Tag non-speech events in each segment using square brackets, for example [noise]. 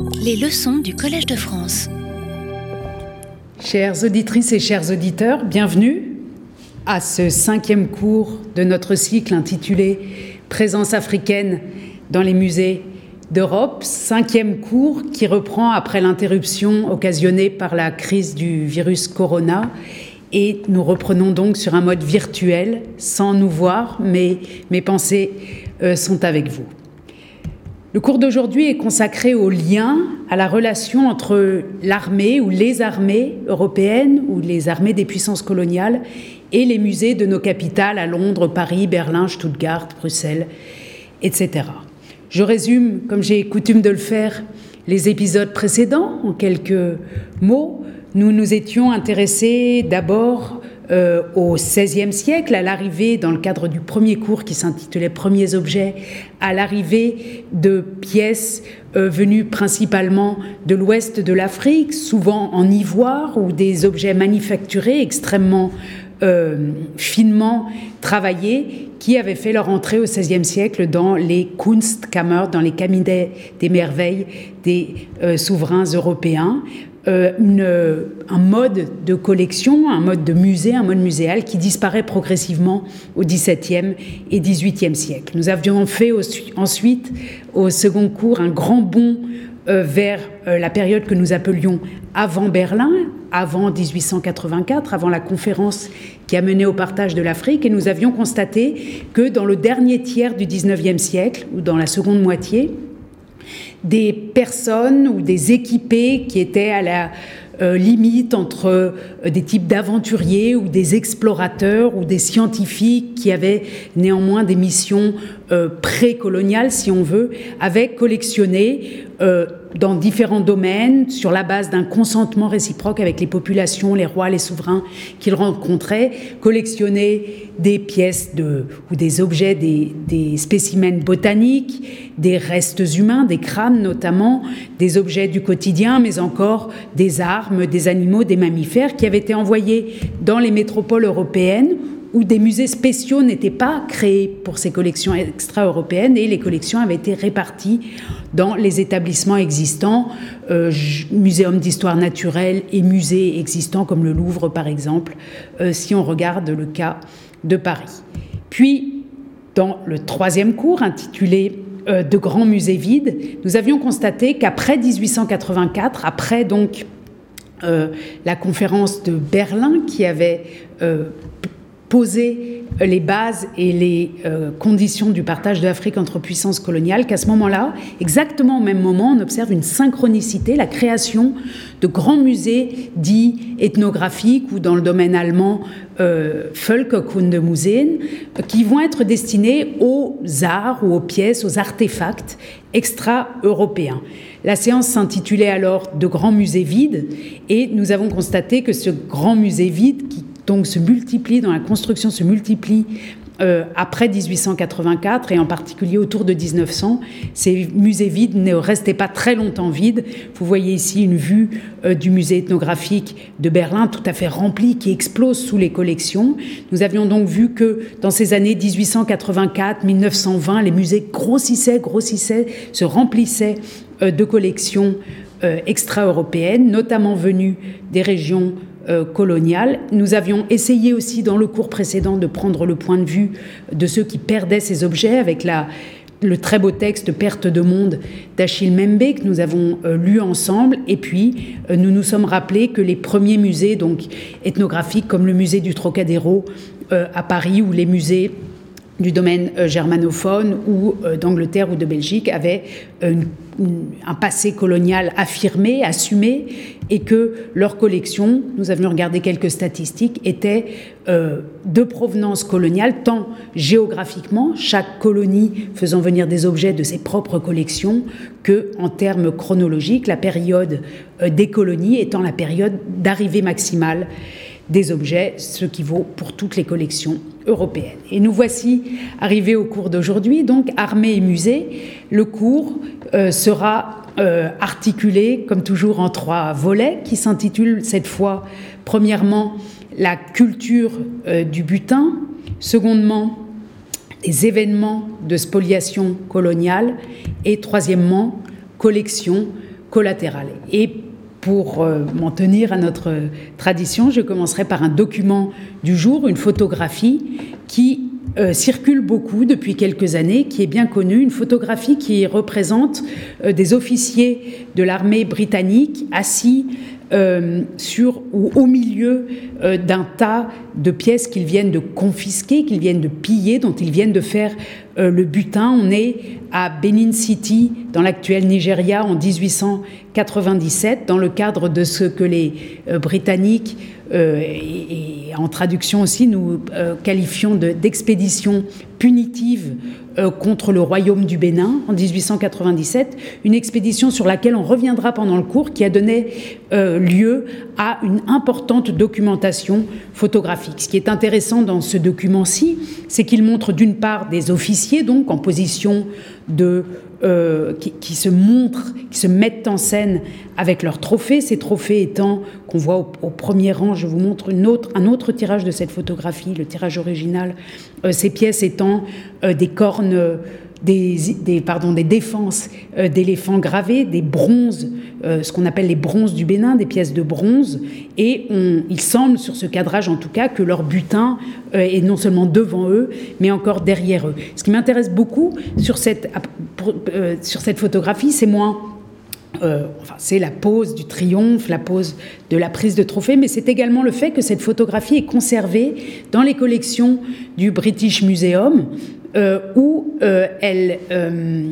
Les leçons du Collège de France. Chères auditrices et chers auditeurs, bienvenue à ce cinquième cours de notre cycle intitulé Présence africaine dans les musées d'Europe, cinquième cours qui reprend après l'interruption occasionnée par la crise du virus corona. Et nous reprenons donc sur un mode virtuel, sans nous voir, mais mes pensées euh, sont avec vous. Le cours d'aujourd'hui est consacré au lien, à la relation entre l'armée ou les armées européennes ou les armées des puissances coloniales et les musées de nos capitales à Londres, Paris, Berlin, Stuttgart, Bruxelles, etc. Je résume, comme j'ai coutume de le faire, les épisodes précédents en quelques mots. Nous nous étions intéressés d'abord euh, au XVIe siècle, à l'arrivée, dans le cadre du premier cours qui s'intitulait Premiers objets, à l'arrivée de pièces euh, venues principalement de l'ouest de l'Afrique, souvent en ivoire, ou des objets manufacturés extrêmement euh, finement travaillés qui avaient fait leur entrée au XVIe siècle dans les Kunstkammer, dans les cabinets des merveilles des souverains européens. Euh, un mode de collection, un mode de musée, un mode muséal qui disparaît progressivement au XVIIe et XVIIIe siècle. Nous avions fait ensuite, au second cours, un grand bond euh, vers euh, la période que nous appelions avant Berlin, avant 1884, avant la conférence qui a mené au partage de l'Afrique, et nous avions constaté que dans le dernier tiers du XIXe siècle, ou dans la seconde moitié, des personnes ou des équipés qui étaient à la euh, limite entre euh, des types d'aventuriers ou des explorateurs ou des scientifiques qui avaient néanmoins des missions euh, précoloniales, si on veut, avaient collectionné dans différents domaines, sur la base d'un consentement réciproque avec les populations, les rois, les souverains qu'ils rencontraient, collectionner des pièces de, ou des objets, des, des spécimens botaniques, des restes humains, des crânes notamment, des objets du quotidien, mais encore des armes, des animaux, des mammifères qui avaient été envoyés dans les métropoles européennes où des musées spéciaux n'étaient pas créés pour ces collections extra-européennes et les collections avaient été réparties dans les établissements existants, euh, muséums d'histoire naturelle et musées existants comme le Louvre par exemple, euh, si on regarde le cas de Paris. Puis, dans le troisième cours intitulé euh, De grands musées vides, nous avions constaté qu'après 1884, après donc la conférence de Berlin qui avait poser les bases et les euh, conditions du partage de l'Afrique entre puissances coloniales, qu'à ce moment-là, exactement au même moment, on observe une synchronicité, la création de grands musées dits ethnographiques ou dans le domaine allemand euh, Völkerkundemuseen, qui vont être destinés aux arts ou aux pièces, aux artefacts extra-européens. La séance s'intitulait alors De grands musées vides et nous avons constaté que ce grand musée vide qui donc se multiplie, dans la construction se multiplie euh, après 1884 et en particulier autour de 1900. Ces musées vides ne restaient pas très longtemps vides. Vous voyez ici une vue euh, du musée ethnographique de Berlin tout à fait rempli qui explose sous les collections. Nous avions donc vu que dans ces années 1884-1920, les musées grossissaient, grossissaient, se remplissaient euh, de collections extra-européennes, notamment venues des régions euh, coloniale. Nous avions essayé aussi dans le cours précédent de prendre le point de vue de ceux qui perdaient ces objets avec la, le très beau texte Perte de monde d'Achille Membe que nous avons euh, lu ensemble. Et puis, euh, nous nous sommes rappelés que les premiers musées donc, ethnographiques, comme le musée du Trocadéro à Paris ou les musées du domaine germanophone ou d'Angleterre ou de Belgique, avaient un passé colonial affirmé, assumé, et que leur collection, nous avions regardé quelques statistiques, était euh, de provenance coloniale, tant géographiquement, chaque colonie faisant venir des objets de ses propres collections, que en termes chronologiques, la période euh, des colonies étant la période d'arrivée maximale des objets, ce qui vaut pour toutes les collections européennes. Et nous voici arrivés au cours d'aujourd'hui, donc armée et musée. Le cours euh, sera euh, articulé, comme toujours, en trois volets qui s'intitulent cette fois, premièrement, la culture euh, du butin, secondement, les événements de spoliation coloniale et troisièmement, collection collatérales. Et pour m'en tenir à notre tradition, je commencerai par un document du jour, une photographie qui euh, circule beaucoup depuis quelques années, qui est bien connue, une photographie qui représente euh, des officiers de l'armée britannique assis euh, sur ou au milieu d'un tas de pièces qu'ils viennent de confisquer, qu'ils viennent de piller, dont ils viennent de faire le butin. On est à Benin City, dans l'actuel Nigeria, en 1897, dans le cadre de ce que les Britanniques euh, et, en traduction aussi, nous euh, qualifions d'expédition punitive euh, contre le royaume du Bénin en 1897, une expédition sur laquelle on reviendra pendant le cours, qui a donné lieu à une importante documentation photographique. Ce qui est intéressant dans ce document-ci, c'est qu'il montre d'une part des officiers, donc en position de euh, qui, se montrent, qui se mettent en scène avec leurs trophées. Ces trophées étant, qu'on voit au, premier rang, je vous montre un autre tirage de cette photographie, le tirage original, euh, ces pièces étant euh, des cornes des, pardon, des défenses euh, d'éléphants gravés, des bronzes, euh, ce qu'on appelle les bronzes du Bénin, des pièces de bronze. Et il semble, sur ce cadrage en tout cas, que leur butin euh, est non seulement devant eux, mais encore derrière eux. Ce qui m'intéresse beaucoup sur cette, sur cette photographie, c'est moins enfin, c'est la pose du triomphe, la pose de la prise de trophée, mais c'est également le fait que cette photographie est conservée dans les collections du British Museum, euh, où euh, elle, euh,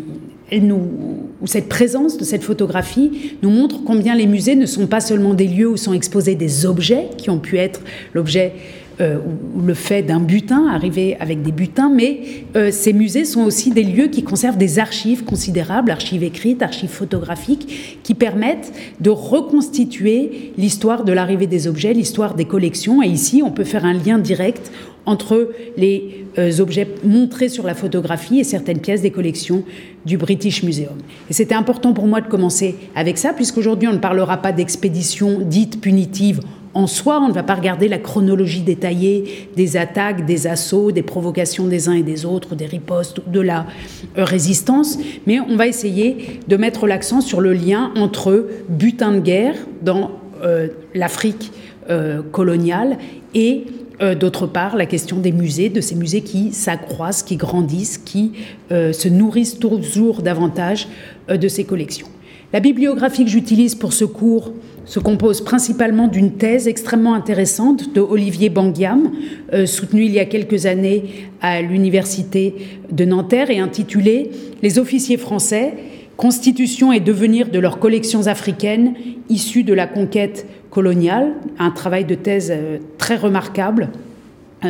où cette présence de cette photographie nous montre combien les musées ne sont pas seulement des lieux où sont exposés des objets qui ont pu être l'objet ou le fait d'un butin, arriver avec des butins, mais ces musées sont aussi des lieux qui conservent des archives considérables, archives écrites, archives photographiques, qui permettent de reconstituer l'histoire de l'arrivée des objets, l'histoire des collections. Et ici, on peut faire un lien direct entre les euh, objets montrés sur la photographie et certaines pièces des collections du British Museum. Et c'était important pour moi de commencer avec ça, puisqu'aujourd'hui on ne parlera pas d'expédition dite punitive en soi, on ne va pas regarder la chronologie détaillée des attaques, des assauts, des provocations des uns et des autres, des ripostes de la euh, résistance, mais on va essayer de mettre l'accent sur le lien entre butin de guerre dans euh, l'Afrique coloniale et euh, d'autre part, la question des musées, de ces musées qui s'accroissent, qui grandissent, qui euh, se nourrissent toujours davantage euh, de ces collections. La bibliographie que j'utilise pour ce cours se compose principalement d'une thèse extrêmement intéressante de Olivier Banguiam, soutenue il y a quelques années à l'Université de Nanterre et intitulée Les officiers français, constitution et devenir de leurs collections africaines issues de la conquête coloniale, un travail de thèse euh, très remarquable. euh,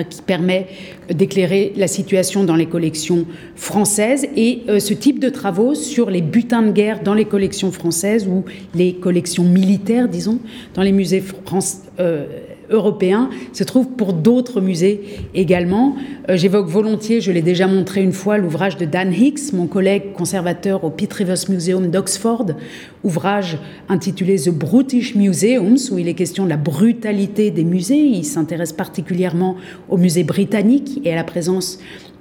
qui permet d'éclairer la situation dans les collections françaises et euh, ce type de travaux sur les butins de guerre dans les collections françaises ou les collections militaires, disons, dans les musées français européen se trouve pour d'autres musées également. Euh, j'évoque volontiers, je l'ai déjà montré une fois, l'ouvrage de Dan Hicks, mon collègue conservateur au Pitt Rivers Museum d'Oxford, ouvrage intitulé The Brutish Museums, où il est question de la brutalité des musées. Il s'intéresse particulièrement aux musées britanniques et à la présence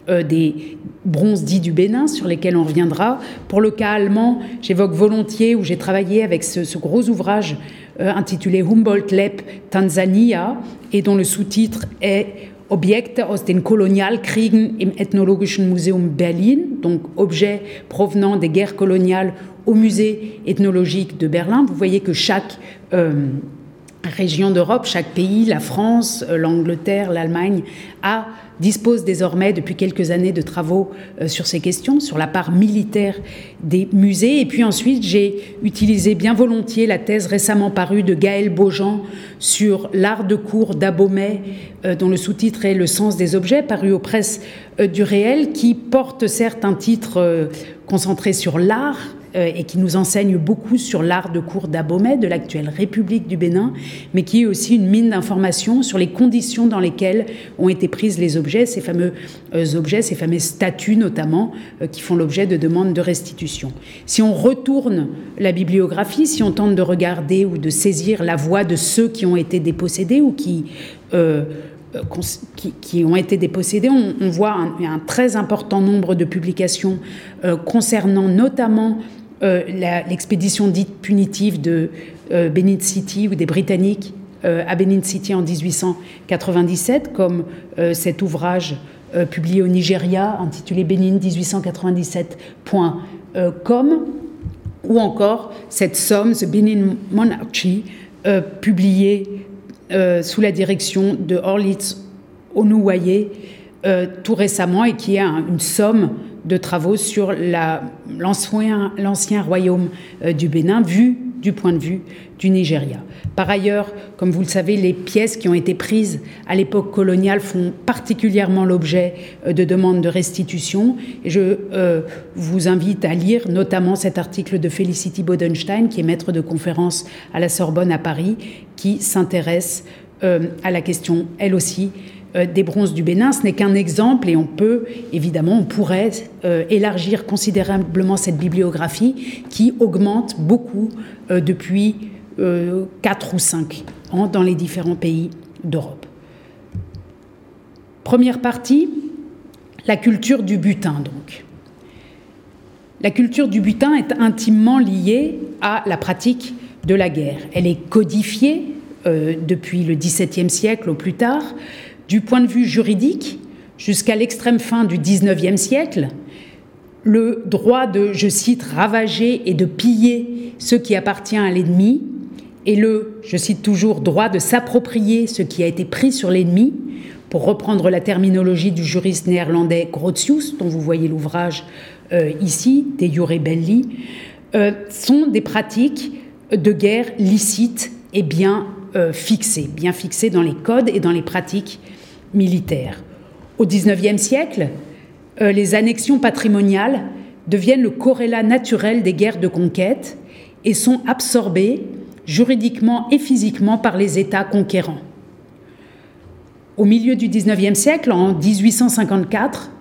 euh, des bronzes dits du Bénin, sur lesquels on reviendra. Pour le cas allemand, j'évoque volontiers, où j'ai travaillé avec ce, gros ouvrage intitulé Humboldt Leb Tanzania, et dont le sous-titre est Objekte aus den Kolonialkriegen im Ethnologischen Museum Berlin, donc objets provenant des guerres coloniales au musée ethnologique de Berlin. Vous voyez que chaque euh, région d'Europe, chaque pays, la France, l'Angleterre, l'Allemagne, a dispose désormais depuis quelques années de travaux euh, sur ces questions, sur la part militaire des musées. Et puis ensuite, j'ai utilisé bien volontiers la thèse récemment parue de Gaël Beaujean sur l'art de cour d'Abomet, euh, dont le sous-titre est Le sens des objets, paru aux presses euh, du réel, qui porte certes un titre concentré sur l'art, euh, et qui nous enseigne beaucoup sur l'art de cour d'Abomey, de l'actuelle République du Bénin, mais qui est aussi une mine d'informations sur les conditions dans lesquelles ont été prises les objets, ces fameux euh, objets, ces fameux statues notamment, euh, qui font l'objet de demandes de restitution. Si on retourne la bibliographie, si on tente de regarder ou de saisir la voix de ceux qui ont été dépossédés ou qui qui, ont été dépossédés, on, voit un, très important nombre de publications concernant notamment l'expédition dite punitive de Benin City ou des Britanniques à Benin City en 1897, comme cet ouvrage publié au Nigeria intitulé Benin 1897.com, ou encore cette somme, The Benin Monarchy, publiée sous la direction de Orlitz Onuwaye euh, tout récemment et qui a une somme de travaux sur l'ancien royaume euh, du Bénin vu du point de vue du Nigeria. Par ailleurs, comme vous le savez, les pièces qui ont été prises à l'époque coloniale font particulièrement l'objet euh, de demandes de restitution. Et je vous invite à lire notamment cet article de Felicity Bodenstein, qui est maître de conférence à la Sorbonne à Paris, qui s'intéresse à la question, elle aussi, euh, des bronzes du Bénin. Ce n'est qu'un exemple et on peut, évidemment, on pourrait euh, élargir considérablement cette bibliographie qui augmente beaucoup euh, depuis 4 ou 5 ans dans les différents pays d'Europe. Première partie, la culture du butin donc. La culture du butin est intimement liée à la pratique de la guerre. Elle est codifiée depuis le XVIIe siècle au plus tard du point de vue juridique, jusqu'à l'extrême fin du XIXe siècle, le droit de, je cite, ravager et de piller ce qui appartient à l'ennemi, et le, je cite toujours, droit de s'approprier ce qui a été pris sur l'ennemi, pour reprendre la terminologie du juriste néerlandais Grotius, dont vous voyez l'ouvrage euh, ici, des Jure Belli, euh, sont des pratiques de guerre licites et bien euh, fixées, bien fixées dans les codes et dans les pratiques militaire. Au XIXe siècle, euh, les annexions patrimoniales deviennent le corrélat naturel des guerres de conquête et sont absorbées juridiquement et physiquement par les États conquérants. Au milieu du XIXe siècle, en 1854,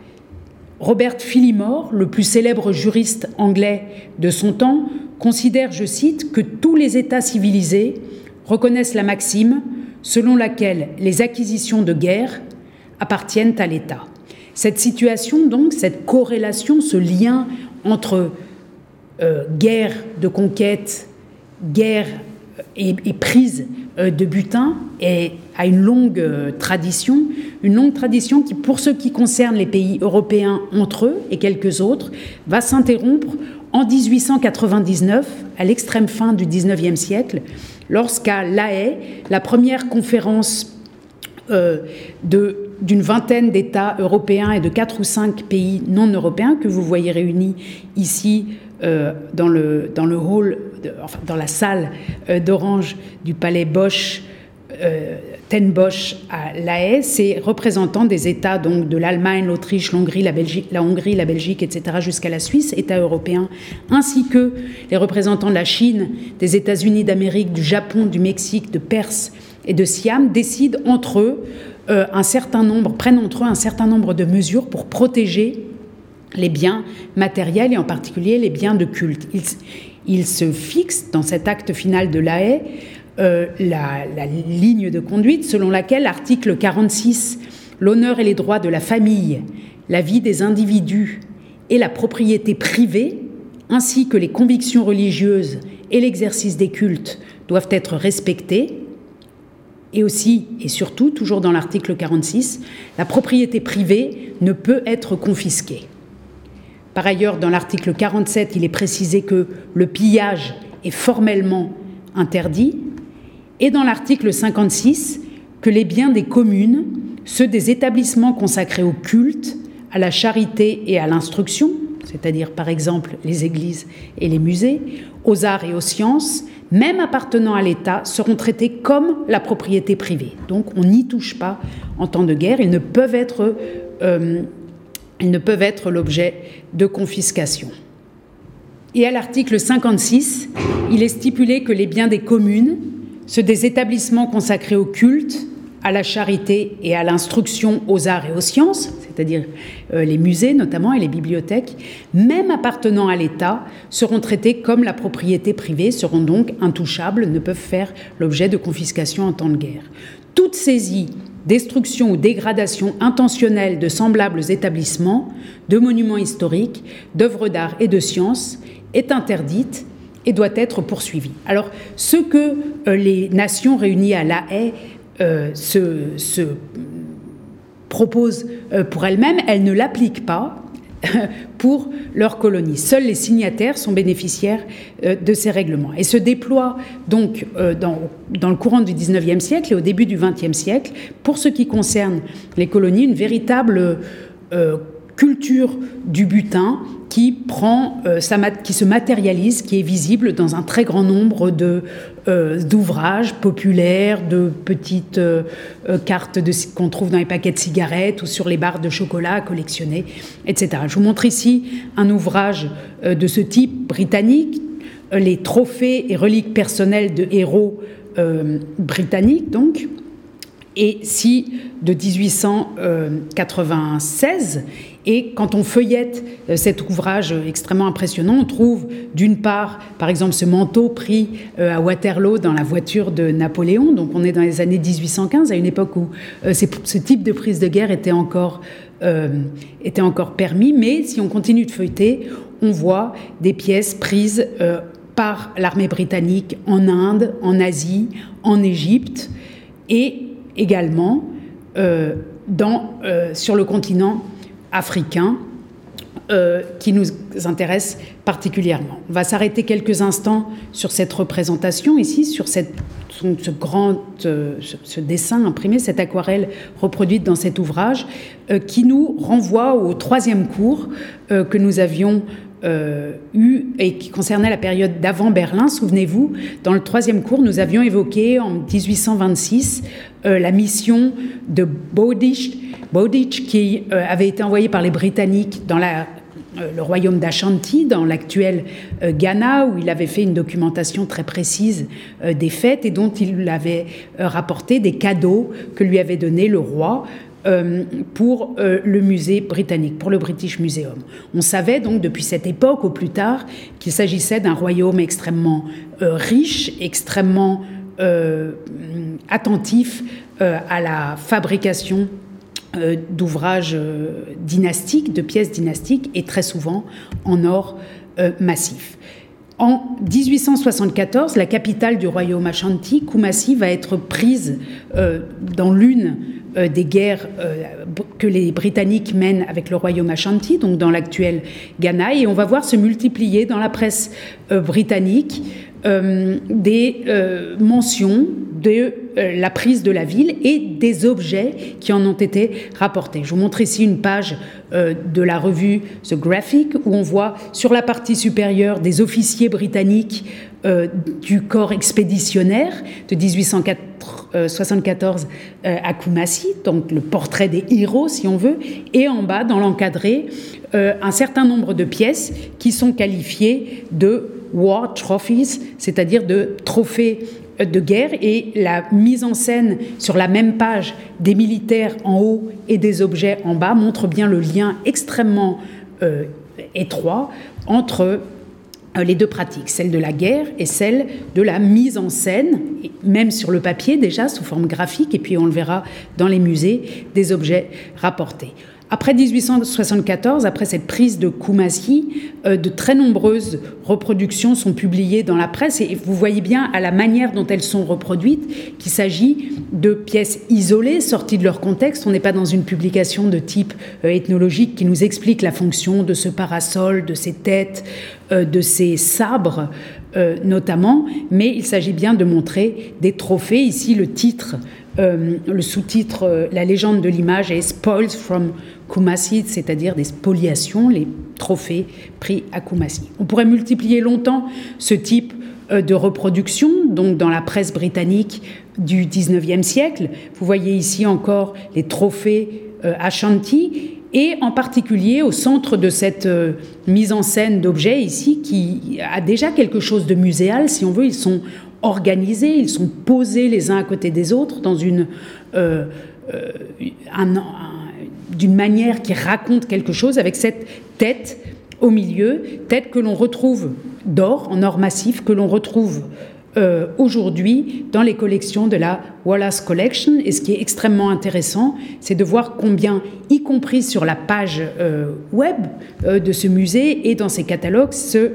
Robert Fillimore, le plus célèbre juriste anglais de son temps, considère, je cite, que tous les États civilisés reconnaissent la maxime selon laquelle les acquisitions de guerre appartiennent à l'État. Cette situation, donc, cette corrélation, ce lien entre euh, guerre de conquête, guerre et, prise euh, de butin, est, a une longue euh, tradition, une longue tradition qui, pour ce qui concerne les pays européens entre eux et quelques autres, va s'interrompre en 1899, à l'extrême fin du 19e siècle, lorsqu'à La Haye, la première conférence euh, d'une vingtaine d'États européens et de quatre ou cinq pays non européens que vous voyez réunis ici euh, dans, le, hall, dans la salle euh, d'Orange du palais Bosch Ten Bosch à La Haye, c'est représentant des États donc de l'Allemagne, l'Autriche, l'Hongrie, la, Belgique, la Hongrie, la Belgique, etc., jusqu'à la Suisse, États européens, ainsi que les représentants de la Chine, des États-Unis d'Amérique, du Japon, du Mexique, de Perse et de Siam, décident entre eux euh, un certain nombre, prennent entre eux un certain nombre de mesures pour protéger les biens matériels et en particulier les biens de culte. Ils, ils se fixent dans cet acte final de La Haye euh, la, ligne de conduite selon laquelle l'article 46, l'honneur et les droits de la famille, la vie des individus et la propriété privée, ainsi que les convictions religieuses et l'exercice des cultes doivent être respectés. Et aussi, et surtout, toujours dans l'article 46, la propriété privée ne peut être confisquée. Par ailleurs, dans l'article 47, il est précisé que le pillage est formellement interdit, et dans l'article 56 que les biens des communes, ceux des établissements consacrés au culte, à la charité et à l'instruction, c'est-à-dire par exemple les églises et les musées, aux arts et aux sciences, même appartenant à l'État, seront traités comme la propriété privée. Donc on n'y touche pas en temps de guerre, ils ne peuvent être, euh, ne peuvent être l'objet de confiscation. Et à l'article 56, il est stipulé que les biens des communes, ceux des établissements consacrés au culte, à la charité et à l'instruction aux arts et aux sciences, c'est-à-dire euh, les musées notamment et les bibliothèques, même appartenant à l'État, seront traités comme la propriété privée, seront donc intouchables, ne peuvent faire l'objet de confiscation en temps de guerre. Toute saisie, destruction ou dégradation intentionnelle de semblables établissements, de monuments historiques, d'œuvres d'art et de sciences est interdite et doit être poursuivie. Alors, ce que les nations réunies à La Haye se, se, proposent pour elles-mêmes, elles ne l'appliquent pas [laughs] pour leur colonie. Seuls les signataires sont bénéficiaires euh, de ces règlements. Et se déploie donc euh, dans, le courant du 19e siècle et au début du 20e siècle, pour ce qui concerne les colonies, une véritable euh, culture du butin qui prend, euh, qui se matérialise, qui est visible dans un très grand nombre de euh, d'ouvrages populaires, de petites euh, cartes qu'on trouve dans les paquets de cigarettes ou sur les barres de chocolat à collectionner, etc. Je vous montre ici un ouvrage de ce type britannique, les trophées et reliques personnelles de héros britanniques, donc et si de 1896. Et quand on feuillette euh, cet ouvrage extrêmement impressionnant, on trouve d'une part, par exemple, ce manteau pris euh, à Waterloo dans la voiture de Napoléon. Donc on est dans les années 1815, à une époque où euh, ce type de prise de guerre était encore, était encore permis. Mais si on continue de feuilleter, on voit des pièces prises par l'armée britannique en Inde, en Asie, en Égypte et également dans, sur le continent africain euh, qui nous intéresse particulièrement. On va s'arrêter quelques instants sur cette représentation ici, sur ce grand ce, dessin imprimé, cette aquarelle reproduite dans cet ouvrage, qui nous renvoie au troisième cours que nous avions euh, eu et qui concernait la période d'avant Berlin. Souvenez-vous, dans le troisième cours, nous avions évoqué en 1826 euh, la mission de Bowditch, Bowditch qui euh, avait été envoyée par les Britanniques dans la, le royaume d'Ashanti, dans l'actuel Ghana, où il avait fait une documentation très précise des fêtes et dont il avait rapporté des cadeaux que lui avait donnés le roi euh, pour euh, le musée britannique, pour le British Museum. On savait donc depuis cette époque au plus tard qu'il s'agissait d'un royaume extrêmement euh, riche, extrêmement attentif à la fabrication d'ouvrages dynastiques, de pièces dynastiques et très souvent en or massif. En 1874, la capitale du royaume Ashanti, Kumasi, va être prise dans l'une euh, des guerres euh, que les Britanniques mènent avec le royaume Ashanti, donc dans l'actuel Ghana, et on va voir se multiplier dans la presse euh, britannique des mentions de la prise de la ville et des objets qui en ont été rapportés. Je vous montre ici une page de la revue The Graphic où on voit sur la partie supérieure des officiers britanniques du corps expéditionnaire de 1804 74 euh, à Kumasi, donc le portrait des héros si on veut, et en bas, dans l'encadré, euh, un certain nombre de pièces qui sont qualifiées de war trophies, c'est-à-dire de trophées euh, de guerre et la mise en scène sur la même page des militaires en haut et des objets en bas montre bien le lien extrêmement étroit entre euh, les deux pratiques, celle de la guerre et celle de la mise en scène, même sur le papier déjà, sous forme graphique, et puis on le verra dans les musées, des objets rapportés. Après 1874, après cette prise de Kumasi, euh, de très nombreuses reproductions sont publiées dans la presse et vous voyez bien à la manière dont elles sont reproduites qu'il s'agit de pièces isolées, sorties de leur contexte. On n'est pas dans une publication de type euh, ethnologique qui nous explique la fonction de ce parasol, de ces têtes, euh, de ces sabres notamment, mais il s'agit bien de montrer des trophées. Ici, le titre euh, le sous-titre euh, La légende de l'image est Spoils from Kumasi, c'est-à-dire des spoliations, les trophées pris à Kumasi. On pourrait multiplier longtemps ce type euh, de reproduction, donc dans la presse britannique du 19e siècle. Vous voyez ici encore les trophées Ashanti et en particulier au centre de cette mise en scène d'objets ici qui a déjà quelque chose de muséal si on veut ils sont organisés, ils sont posés les uns à côté des autres dans une, euh, euh, d'une manière qui raconte quelque chose avec cette tête au milieu, tête que l'on retrouve d'or, en or massif, que l'on retrouve euh, aujourd'hui dans les collections de la Wallace Collection. Et ce qui est extrêmement intéressant, c'est de voir combien, y compris sur la page web de ce musée et dans ses catalogues, ce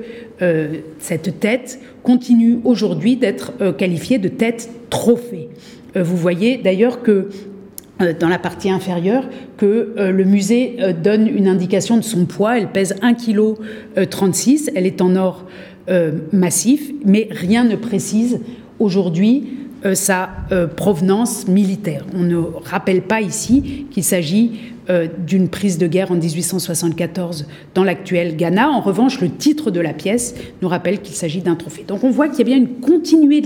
cette tête continue aujourd'hui d'être qualifiée de tête trophée. vous voyez d'ailleurs que dans la partie inférieure que le musée donne une indication de son poids. Elle pèse 1,36 kg. Elle est en or massif, mais rien ne précise aujourd'hui euh, sa euh, provenance militaire. On ne rappelle pas ici qu'il s'agit euh, d'une prise de guerre en 1874 dans l'actuel Ghana. En revanche, le titre de la pièce nous rappelle qu'il s'agit d'un trophée. Donc on voit qu'il y a bien une continuité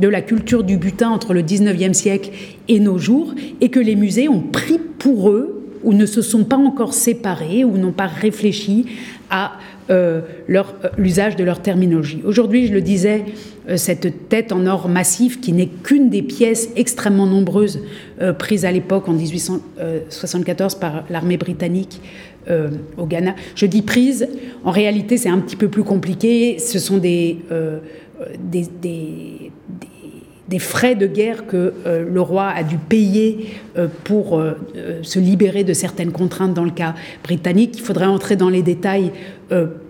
de, la culture du butin entre le 19e siècle et nos jours, et que les musées ont pris pour eux ou ne se sont pas encore séparés ou n'ont pas réfléchi à euh, l'usage de leur terminologie. Aujourd'hui, je le disais, euh, cette tête en or massif, qui n'est qu'une des pièces extrêmement nombreuses euh, prises à l'époque en 1874 par l'armée britannique au Ghana. Je dis prise, en réalité c'est un petit peu plus compliqué. Ce sont des des frais de guerre que euh, le roi a dû payer euh, pour euh, se libérer de certaines contraintes dans le cas britannique. Il faudrait entrer dans les détails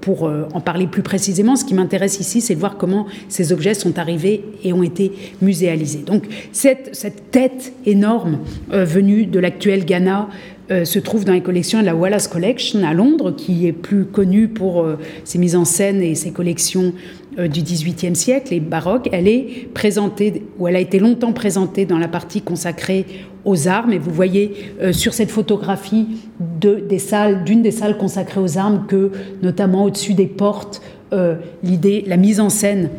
pour en parler plus précisément. Ce qui m'intéresse ici, c'est de voir comment ces objets sont arrivés et ont été muséalisés. Donc cette, tête énorme venue de l'actuel Ghana se trouve dans les collections de la Wallace Collection à Londres, qui est plus connue pour ses mises en scène et ses collections du XVIIIe siècle et baroque, elle est présentée, ou elle a été longtemps présentée dans la partie consacrée aux armes. Et vous voyez euh, sur cette photographie d'une des salles consacrées aux armes, que notamment au-dessus des portes, euh, l'idée, la mise en scène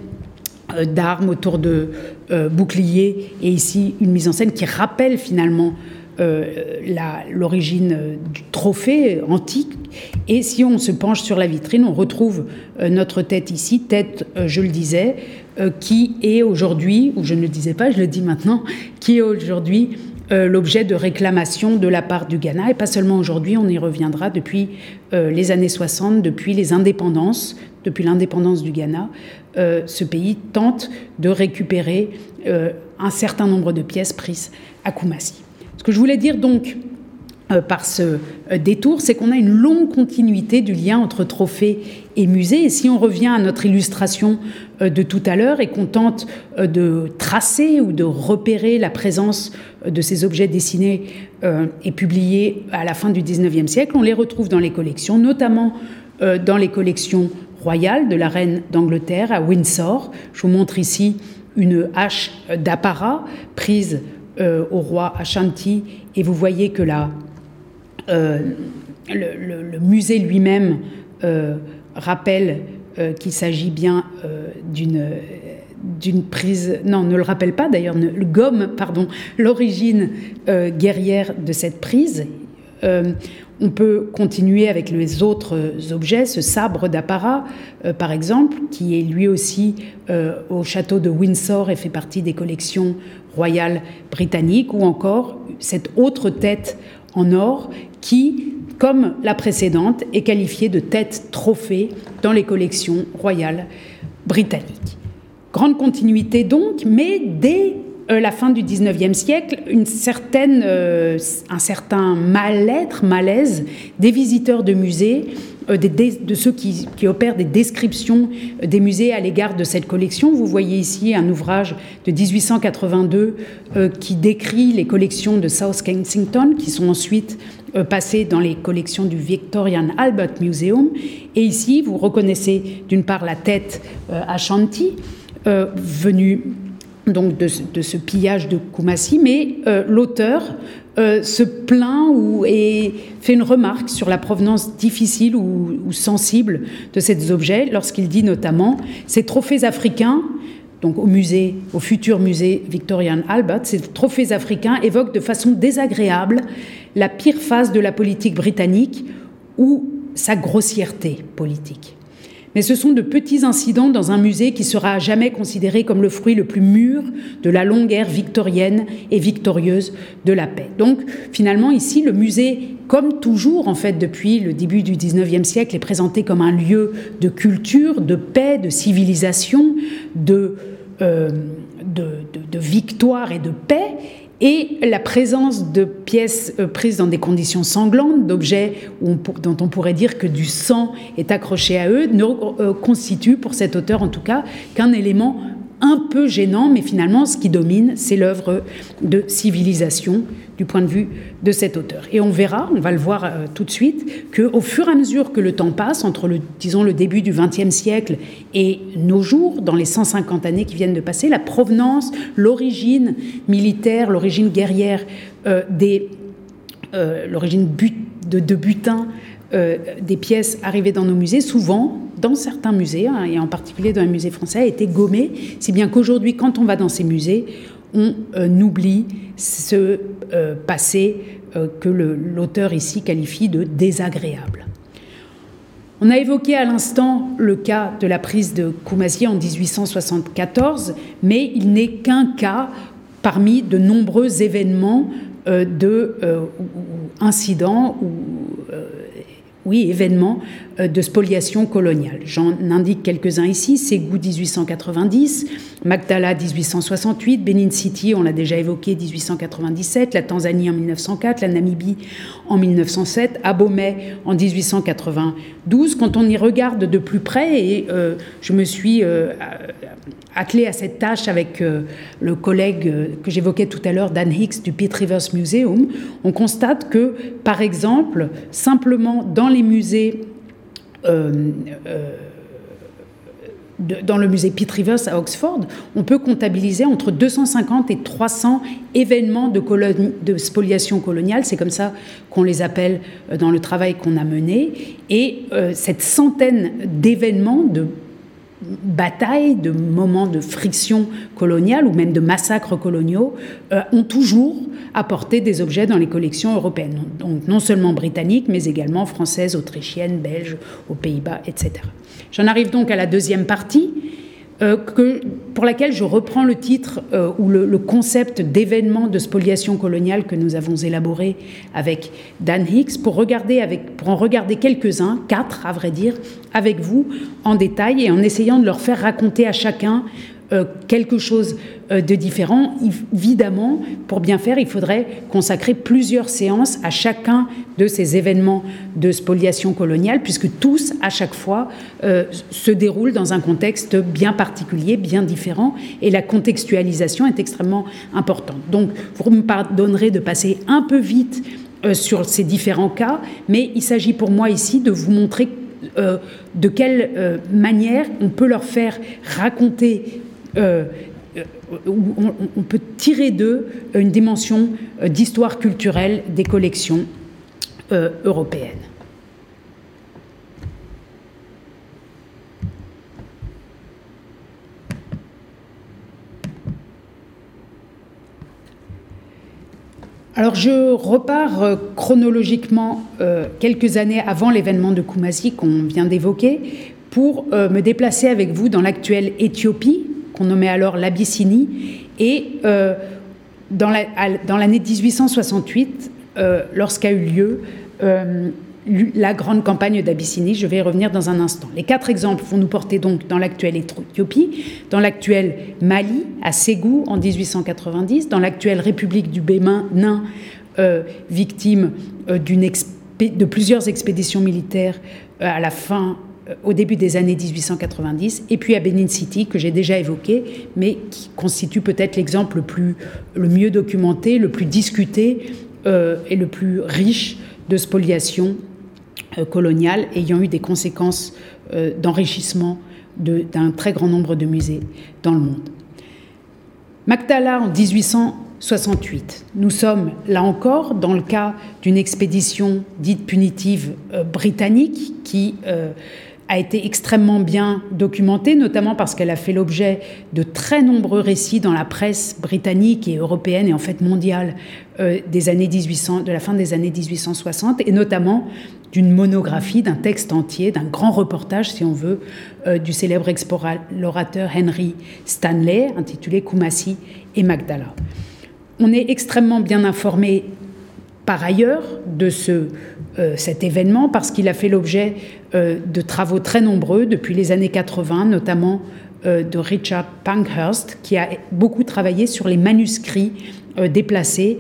d'armes autour de boucliers, et ici une mise en scène qui rappelle finalement euh, l'origine du trophée antique. Et si on se penche sur la vitrine, on retrouve euh, notre tête ici, tête, euh, je le disais, qui est aujourd'hui, ou je ne le disais pas, je le dis maintenant, qui est aujourd'hui l'objet de réclamation de la part du Ghana. Et pas seulement aujourd'hui, on y reviendra depuis les années 60, depuis les indépendances, depuis l'indépendance du Ghana. ce pays tente de récupérer un certain nombre de pièces prises à Koumassi. Ce que je voulais dire donc euh, par ce euh, détour, c'est qu'on a une longue continuité du lien entre trophée et musée. Et si on revient à notre illustration euh, de tout à l'heure et qu'on tente de tracer ou de repérer la présence de ces objets dessinés et publiés à la fin du 19e siècle, on les retrouve dans les collections, notamment dans les collections royales de la reine d'Angleterre à Windsor. Je vous montre ici une hache d'apparat prise euh, au roi Ashanti, et vous voyez que là, euh, le, musée lui-même euh, rappelle qu'il s'agit bien d'une d'une prise, non, ne le rappelle pas d'ailleurs, le gomme, pardon, l'origine guerrière de cette prise. On peut continuer avec les autres objets, ce sabre d'apparat, euh, par exemple, qui est lui aussi euh, au château de Windsor et fait partie des collections royales britanniques, ou encore cette autre tête en or qui, comme la précédente, est qualifiée de tête trophée dans les collections royales britanniques. Grande continuité donc, mais dès euh, la fin du 19e siècle, euh, un certain mal-être, malaise des visiteurs de musées, euh, de ceux qui, opèrent des descriptions des musées à l'égard de cette collection. Vous voyez ici un ouvrage de 1882 qui décrit les collections de South Kensington, qui sont ensuite passées dans les collections du Victorian Albert Museum. Et ici, vous reconnaissez d'une part la tête Ashanti, venue donc de, ce pillage de Koumassi, mais euh, l'auteur euh, se plaint ou et fait une remarque sur la provenance difficile ou, sensible de ces objets lorsqu'il dit notamment ces trophées africains. Donc au musée, au futur musée Victorian Albert, ces trophées africains évoquent de façon désagréable la pire phase de la politique britannique ou sa grossièreté politique mais ce sont de petits incidents dans un musée qui sera à jamais considéré comme le fruit le plus mûr de la longue ère victorienne et victorieuse de la paix. Donc finalement ici, le musée, comme toujours en fait depuis le début du 19e siècle, est présenté comme un lieu de culture, de paix, de civilisation, de, euh, de, de victoire et de paix. Et la présence de pièces euh, prises dans des conditions sanglantes, d'objets dont on pourrait dire que du sang est accroché à eux, ne euh, constitue, pour cet auteur en tout cas, qu'un élément un peu gênant, mais finalement, ce qui domine, c'est l'œuvre de civilisation du point de vue de cet auteur. Et on verra, on va le voir euh, tout de suite, qu'au fur et à mesure que le temps passe, entre le, disons, le début du XXe siècle et nos jours, dans les 150 années qui viennent de passer, la provenance, l'origine militaire, l'origine guerrière, euh, des, euh, l'origine de, de butin des pièces arrivées dans nos musées, souvent dans certains musées, hein, et en particulier dans un musée français, a été gommé, si bien qu'aujourd'hui, quand on va dans ces musées, on euh, oublie ce euh, passé euh, que l'auteur ici qualifie de désagréable. On a évoqué à l'instant le cas de la prise de Koumassi en 1874, mais il n'est qu'un cas parmi de nombreux événements de incidents ou oui, événements euh, de spoliation coloniale. J'en indique quelques-uns ici, Ségou 1890, Magdala 1868, Benin City, on l'a déjà évoqué, 1897, la Tanzanie en 1904, la Namibie en 1907, Abomey en 1892. Quand on y regarde de plus près, et euh, je me suis euh, attelé à cette tâche avec le collègue que j'évoquais tout à l'heure, Dan Hicks du Pitt Museum, on constate que, par exemple, simplement dans les musées euh, euh, dans le musée Pitt Rivers à Oxford, on peut comptabiliser entre 250 et 300 événements de, spoliation coloniale, c'est comme ça qu'on les appelle euh, dans le travail qu'on a mené, et cette centaine d'événements de batailles, de moments de friction coloniale ou même de massacres coloniaux euh, ont toujours apporté des objets dans les collections européennes, donc non seulement britanniques, mais également françaises, autrichiennes, belges, aux Pays-Bas, etc. J'en arrive donc à la deuxième partie euh, que, pour laquelle je reprends le titre euh, ou le, concept d'événement de spoliation coloniale que nous avons élaboré avec Dan Hicks pour, regarder pour en regarder quelques-uns, quatre à vrai dire, avec vous en détail et en essayant de leur faire raconter à chacun quelque chose euh, de différent. Évidemment, pour bien faire, il faudrait consacrer plusieurs séances à chacun de ces événements de spoliation coloniale, puisque tous, à chaque fois, euh, se déroulent dans un contexte bien particulier, bien différent, et la contextualisation est extrêmement importante. Donc, vous me pardonnerez de passer un peu vite sur ces différents cas, mais il s'agit pour moi ici de vous montrer de quelle manière on peut leur faire raconter euh, euh, on, on, peut tirer d'eux une dimension euh, d'histoire culturelle des collections européennes. Alors je repars chronologiquement quelques années avant l'événement de Kumasi qu'on vient d'évoquer pour me déplacer avec vous dans l'actuelle Éthiopie, qu'on nommait alors l'Abyssinie. Et euh, dans l'année 1868, euh, lorsqu'a eu lieu euh, la grande campagne d'Abyssinie, je vais y revenir dans un instant. Les quatre exemples vont nous porter donc dans l'actuelle Éthiopie, dans l'actuel Mali, à Ségou en 1890, dans l'actuelle République du Bénin, victime de plusieurs expéditions militaires à la fin au début des années 1890, et puis à Benin City, que j'ai déjà évoqué, mais qui constitue peut-être l'exemple le, le mieux documenté, le plus discuté euh, et le plus riche de spoliation euh, coloniale, ayant eu des conséquences d'enrichissement d'un très grand nombre de musées dans le monde. Magdala en 1868. Nous sommes là encore dans le cas d'une expédition dite punitive britannique qui a été extrêmement bien documentée, notamment parce qu'elle a fait l'objet de très nombreux récits dans la presse britannique et européenne et en fait mondiale euh, des années 1800, de la fin des années 1860, et notamment d'une monographie, d'un texte entier, d'un grand reportage, si on veut, euh, du célèbre explorateur Henry Stanley, intitulé Kumasi et Magdala. On est extrêmement bien informé par ailleurs de euh, cet événement parce qu'il a fait l'objet euh, de travaux très nombreux depuis les années 80, notamment de Richard Pankhurst, qui a beaucoup travaillé sur les manuscrits déplacés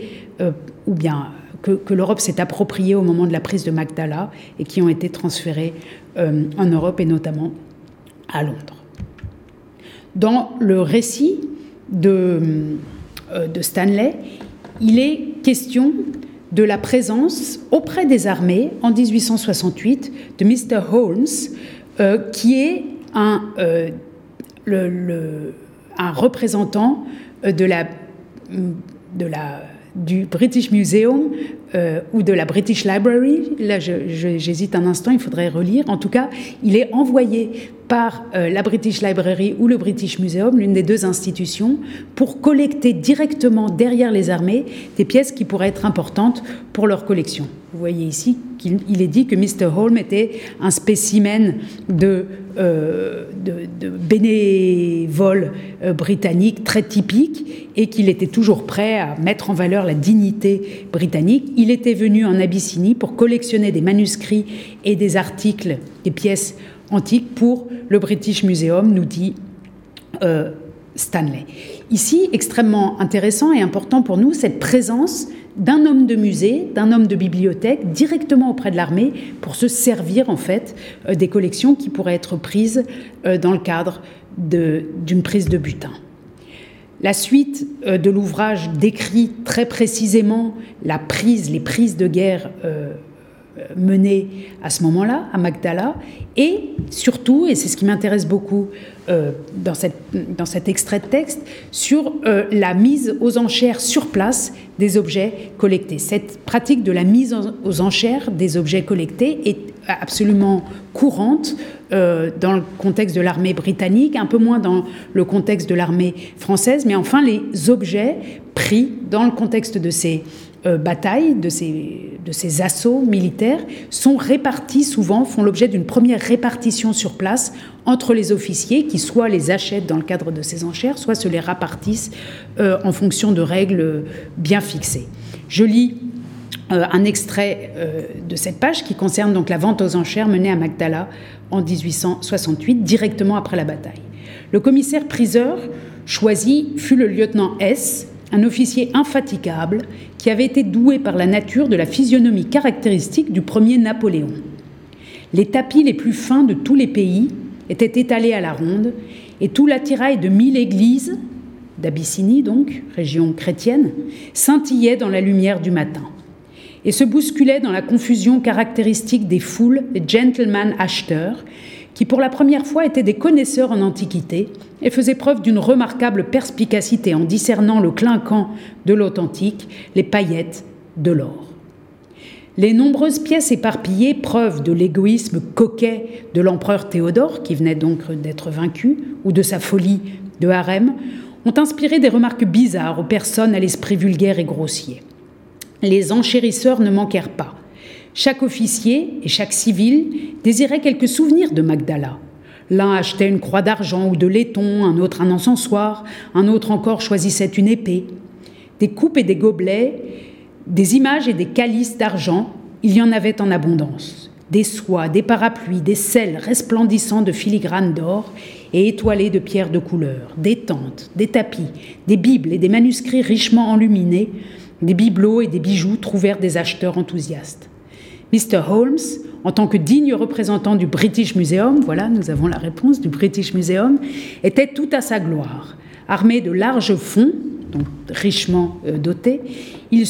ou bien que, l'Europe s'est approprié au moment de la prise de Magdala et qui ont été transférés euh, en Europe et notamment à Londres. Dans le récit euh, de Stanley, il est question de la présence auprès des armées en 1868 de Mr. Holmes, euh, qui est un, le, un représentant de la, de la du British Museum euh, ou de la British Library. Là, j'hésite un instant, il faudrait relire. En tout cas, il est envoyé par euh, la British Library ou le British Museum, l'une des deux institutions, pour collecter directement derrière les armées des pièces qui pourraient être importantes pour leur collection. Vous voyez ici qu'il est dit que Mr. Holm était un spécimen de, euh, de, bénévole euh, britannique très typique et qu'il était toujours prêt à mettre en valeur la dignité britannique. Il était venu en Abyssinie pour collectionner des manuscrits et des articles, des pièces antique pour le British Museum, nous dit euh, Stanley. Ici, extrêmement intéressant et important pour nous, cette présence d'un homme de musée, d'un homme de bibliothèque, directement auprès de l'armée, pour se servir en fait euh, des collections qui pourraient être prises euh, dans le cadre d'une prise de butin. La suite de l'ouvrage décrit très précisément la prise, les prises de guerre menée à ce moment-là, à Magdala, et surtout, et c'est ce qui m'intéresse beaucoup euh, dans, dans cet extrait de texte, sur euh, la mise aux enchères sur place des objets collectés. Cette pratique de la mise aux enchères des objets collectés est absolument courante euh, dans le contexte de l'armée britannique, un peu moins dans le contexte de l'armée française, mais enfin les objets pris dans le contexte de ces euh, batailles, de ces, de ces assauts militaires, sont répartis souvent, font l'objet d'une première répartition sur place entre les officiers qui soit les achètent dans le cadre de ces enchères, soit se les répartissent euh, en fonction de règles bien fixées. Je lis euh, un extrait de cette page qui concerne donc la vente aux enchères menée à Magdala en 1868, directement après la bataille. Le commissaire priseur choisi fut le lieutenant S, un officier infatigable qui avait été doué par la nature de la physionomie caractéristique du premier Napoléon. Les tapis les plus fins de tous les pays étaient étalés à la ronde, et tout l'attirail de mille églises, d'Abyssinie donc, région chrétienne, scintillait dans la lumière du matin, et se bousculait dans la confusion caractéristique des foules des gentlemen acheteurs, qui pour la première fois étaient des connaisseurs en Antiquité et faisaient preuve d'une remarquable perspicacité en discernant le clinquant de l'authentique, les paillettes de l'or. Les nombreuses pièces éparpillées, preuve de l'égoïsme coquet de l'empereur Théodore, qui venait donc d'être vaincu, ou de sa folie de harem, ont inspiré des remarques bizarres aux personnes à l'esprit vulgaire et grossier. Les enchérisseurs ne manquèrent pas. Chaque officier et chaque civil désirait quelques souvenirs de Magdala. L'un achetait une croix d'argent ou de laiton, un autre un encensoir, un autre encore choisissait une épée. Des coupes et des gobelets, des images et des calices d'argent, il y en avait en abondance. Des soies, des parapluies, des sels resplendissants de filigrane d'or et étoilés de pierres de couleur, des tentes, des tapis, des bibles et des manuscrits richement enluminés, des bibelots et des bijoux trouvèrent des acheteurs enthousiastes. Mr. Holmes, en tant que digne représentant du British Museum, voilà, nous avons la réponse du British Museum, était tout à sa gloire. Armé de larges fonds, donc richement euh, doté, il,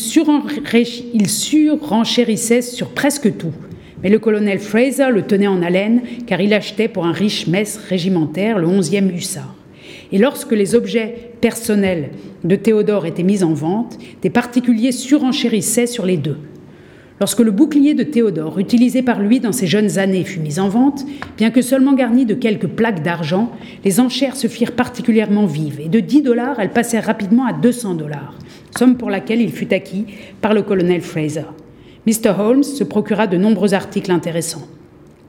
il surenchérissait sur presque tout. Mais le colonel Fraser le tenait en haleine car il achetait pour un riche mess régimentaire le 11e hussard. Et lorsque les objets personnels de Théodore étaient mis en vente, des particuliers surenchérissaient sur les deux. Lorsque le bouclier de Théodore, utilisé par lui dans ses jeunes années, fut mis en vente, bien que seulement garni de quelques plaques d'argent, les enchères se firent particulièrement vives, et de 10 dollars, elles passèrent rapidement à 200 dollars, somme pour laquelle il fut acquis par le colonel Fraser. Mr. Holmes se procura de nombreux articles intéressants.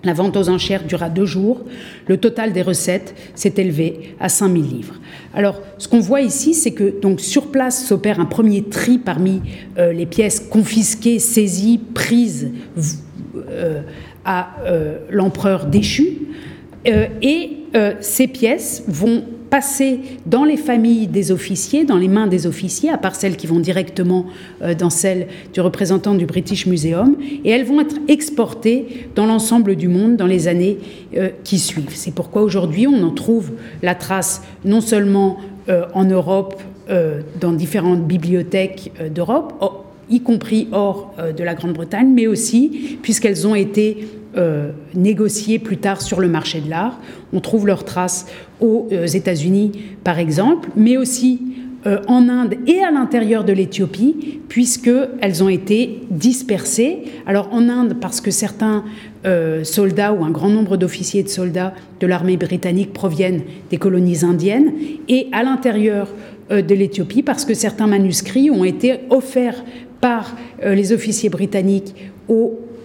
La vente aux enchères dura deux jours. Le total des recettes s'est élevé à 5000 livres. Alors, ce qu'on voit ici, c'est que donc sur place s'opère un premier tri parmi euh, les pièces confisquées, saisies, prises euh, à euh, l'empereur déchu, et ces pièces vont passer dans les familles des officiers, dans les mains des officiers, à part celles qui vont directement dans celles du représentant du British Museum, et elles vont être exportées dans l'ensemble du monde dans les années qui suivent. C'est pourquoi aujourd'hui on en trouve la trace non seulement en Europe, dans différentes bibliothèques d'Europe, y compris hors euh, de la Grande-Bretagne, mais aussi puisqu'elles ont été euh, plus tard sur le marché de l'art. On trouve leurs traces aux euh, États-Unis, par exemple, mais aussi en Inde et à l'intérieur de l'Éthiopie, puisqu'elles ont été dispersées. Alors en Inde, parce que certains soldats ou un grand nombre d'officiers de soldats de l'armée britannique proviennent des colonies indiennes, et à l'intérieur de l'Éthiopie, parce que certains manuscrits ont été offerts par euh, les officiers britanniques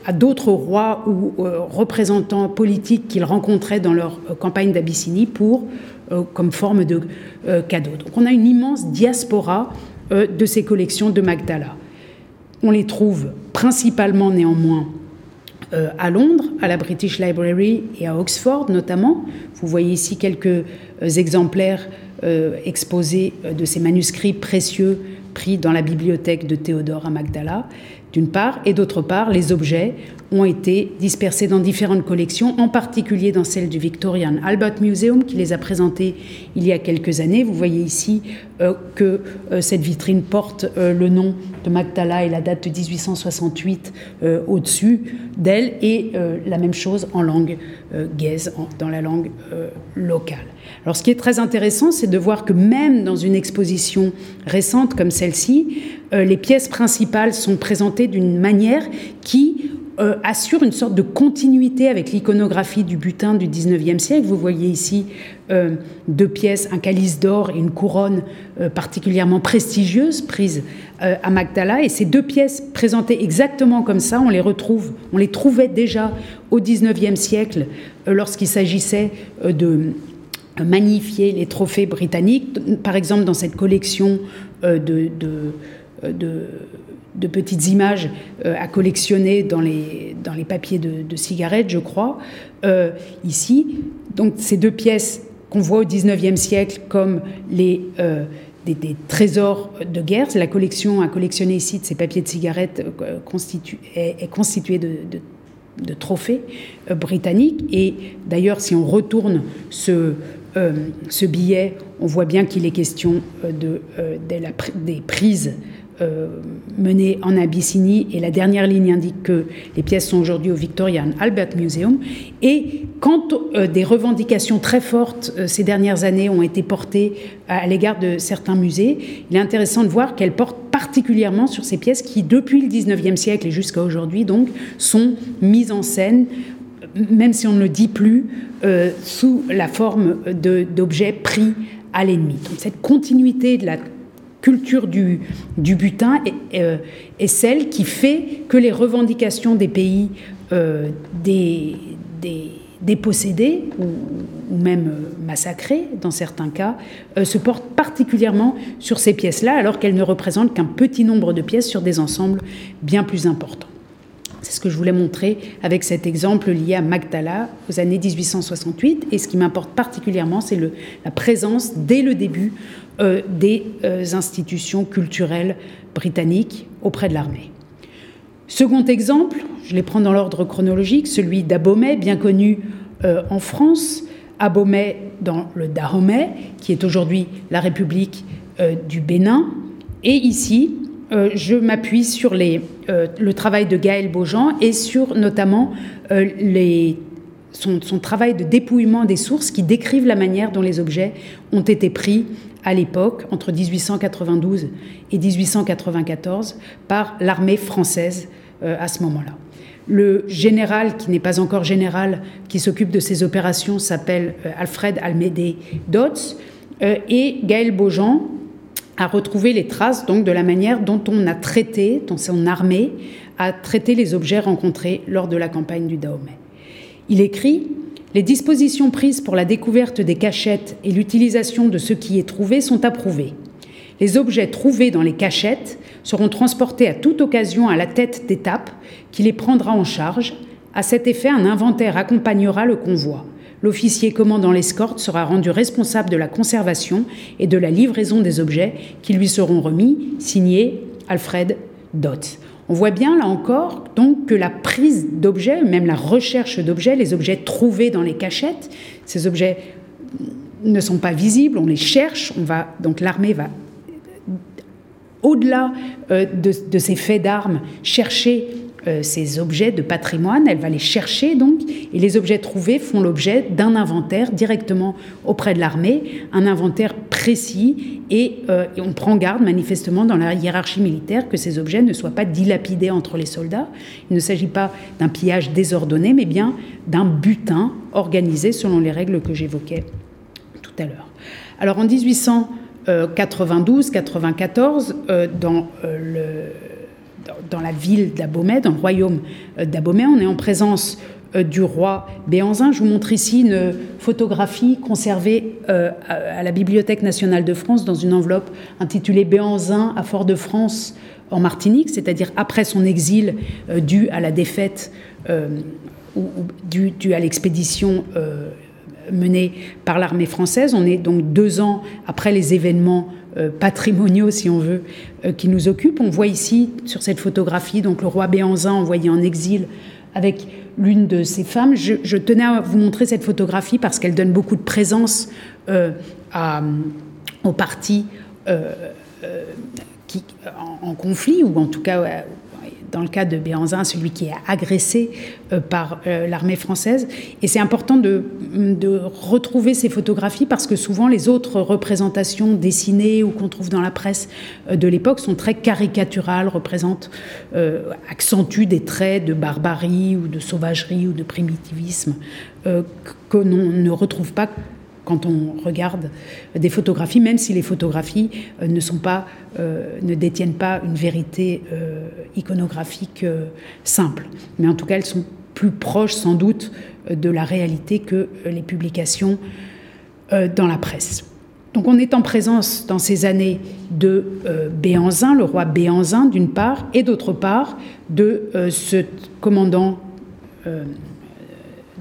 à d'autres rois ou euh, représentants politiques qu'ils rencontraient dans leur euh, campagne d'Abyssinie pour comme forme de cadeau. Donc on a une immense diaspora de ces collections de Magdala. On les trouve principalement néanmoins à Londres, à la British Library et à Oxford notamment. Vous voyez ici quelques exemplaires exposés de ces manuscrits précieux pris dans la bibliothèque de Théodore à Magdala, d'une part, et d'autre part, les objets ont été dispersés dans différentes collections, en particulier dans celle du Victorian Albert Museum, qui les a présentés il y a quelques années. Vous voyez ici euh, que euh, cette vitrine porte euh, le nom de Magdala et la date de 1868 au-dessus d'elle, et la même chose en langue gaise, dans la langue locale. Alors ce qui est très intéressant, c'est de voir que même dans une exposition récente comme celle-ci, les pièces principales sont présentées d'une manière qui euh, assure une sorte de continuité avec l'iconographie du butin du 19e siècle. Vous voyez ici euh, deux pièces, un calice d'or et une couronne euh, particulièrement prestigieuse prise à Magdala. Et ces deux pièces présentées exactement comme ça, on les retrouve, on les trouvait déjà au 19e siècle lorsqu'il s'agissait de magnifier les trophées britanniques, par exemple dans cette collection de, de de petites images euh, à collectionner dans les, dans les papiers de, cigarettes, je crois, euh, ici. Donc ces deux pièces qu'on voit au XIXe siècle comme les, euh, des, trésors de guerre. La collection à collectionner ici de ces papiers de cigarettes est, constituée de, de, trophées britanniques. Et d'ailleurs, si on retourne ce, billet, on voit bien qu'il est question de, des prises euh, menée en Abyssinie et la dernière ligne indique que les pièces sont aujourd'hui au Victorian Albert Museum. Et quand euh, des revendications très fortes euh, ces dernières années ont été portées à l'égard de certains musées, il est intéressant de voir qu'elles portent particulièrement sur ces pièces qui, depuis le 19e siècle et jusqu'à aujourd'hui, donc, sont mises en scène même si on ne le dit plus, sous la forme d'objets pris à l'ennemi. Cette continuité de la culture du, du butin est, euh, celle qui fait que les revendications des pays euh, des, des, dépossédés ou, ou, même euh, massacrés dans certains cas se portent particulièrement sur ces pièces-là alors qu'elles ne représentent qu'un petit nombre de pièces sur des ensembles bien plus importants. C'est ce que je voulais montrer avec cet exemple lié à Magdala aux années 1868. Et ce qui m'importe particulièrement, c'est la présence dès le début euh, des euh, institutions culturelles britanniques auprès de l'armée. Second exemple, je les prends dans l'ordre chronologique, celui d'Abomey, bien connu euh, en France, Abomey dans le Dahomey, qui est aujourd'hui la République du Bénin, et ici, je m'appuie sur le travail de Gaël Beaujean et sur notamment son, travail de dépouillement des sources qui décrivent la manière dont les objets ont été pris à l'époque, entre 1892 et 1894, par l'armée française euh, à ce moment-là. Le général, qui n'est pas encore général, qui s'occupe de ces opérations, s'appelle euh, Alfred Almédée Dodds, euh, et Gaël Beaujean a retrouvé les traces donc de la manière dont on a traité, dont son armée a traité les objets rencontrés lors de la campagne du Dahomey. Il écrit les dispositions prises pour la découverte des cachettes et l'utilisation de ce qui est trouvé sont approuvées. Les objets trouvés dans les cachettes seront transportés à toute occasion à la tête d'étape qui les prendra en charge. À cet effet, un inventaire accompagnera le convoi. l'officier commandant l'escorte sera rendu responsable de la conservation et de la livraison des objets qui lui seront remis, signé Alfred Dott. On voit bien là encore donc que la prise d'objets, même la recherche d'objets, les objets trouvés dans les cachettes, ces objets ne sont pas visibles, on les cherche, on va donc l'armée va au-delà euh, de, ces faits d'armes chercher euh, ces objets de patrimoine, elle va les chercher donc, et les objets trouvés font l'objet d'un inventaire directement auprès de l'armée, un inventaire précis, et, euh, et, on prend garde manifestement dans la hiérarchie militaire que ces objets ne soient pas dilapidés entre les soldats. Il ne s'agit pas d'un pillage désordonné, mais bien d'un butin organisé selon les règles que j'évoquais tout à l'heure. Alors en 1892-94, euh, dans le dans la ville d'Abomey, dans le royaume euh, d'Abomey. On est en présence euh, du roi Béanzin. Je vous montre ici une photographie conservée euh, à la Bibliothèque nationale de France dans une enveloppe intitulée Béanzin à Fort-de-France en Martinique, c'est-à-dire après son exil dû à la défaite ou, dû, à l'expédition menée par l'armée française. On est donc deux ans après les événements euh, patrimoniaux, si on veut, euh, qui nous occupent. On voit ici, sur cette photographie, donc le roi Béanzin envoyé en exil avec l'une de ses femmes. Je, tenais à vous montrer cette photographie parce qu'elle donne beaucoup de présence euh, à, au parti qui, en, conflit, ou en tout cas dans le cas de Béanzin, celui qui est agressé euh, par euh, l'armée française. Et c'est important de, retrouver ces photographies parce que souvent les autres représentations dessinées ou qu'on trouve dans la presse euh, de l'époque sont très caricaturales, représentent, accentuent des traits de barbarie ou de sauvagerie ou de primitivisme que l'on ne retrouve pas quand on regarde des photographies, même si les photographies euh, ne, sont pas, euh, ne détiennent pas une vérité euh, iconographique simple. Mais en tout cas, elles sont plus proches sans doute de la réalité que les publications dans la presse. Donc on est en présence dans ces années de Béanzin, le roi Béanzin d'une part, et d'autre part de ce commandant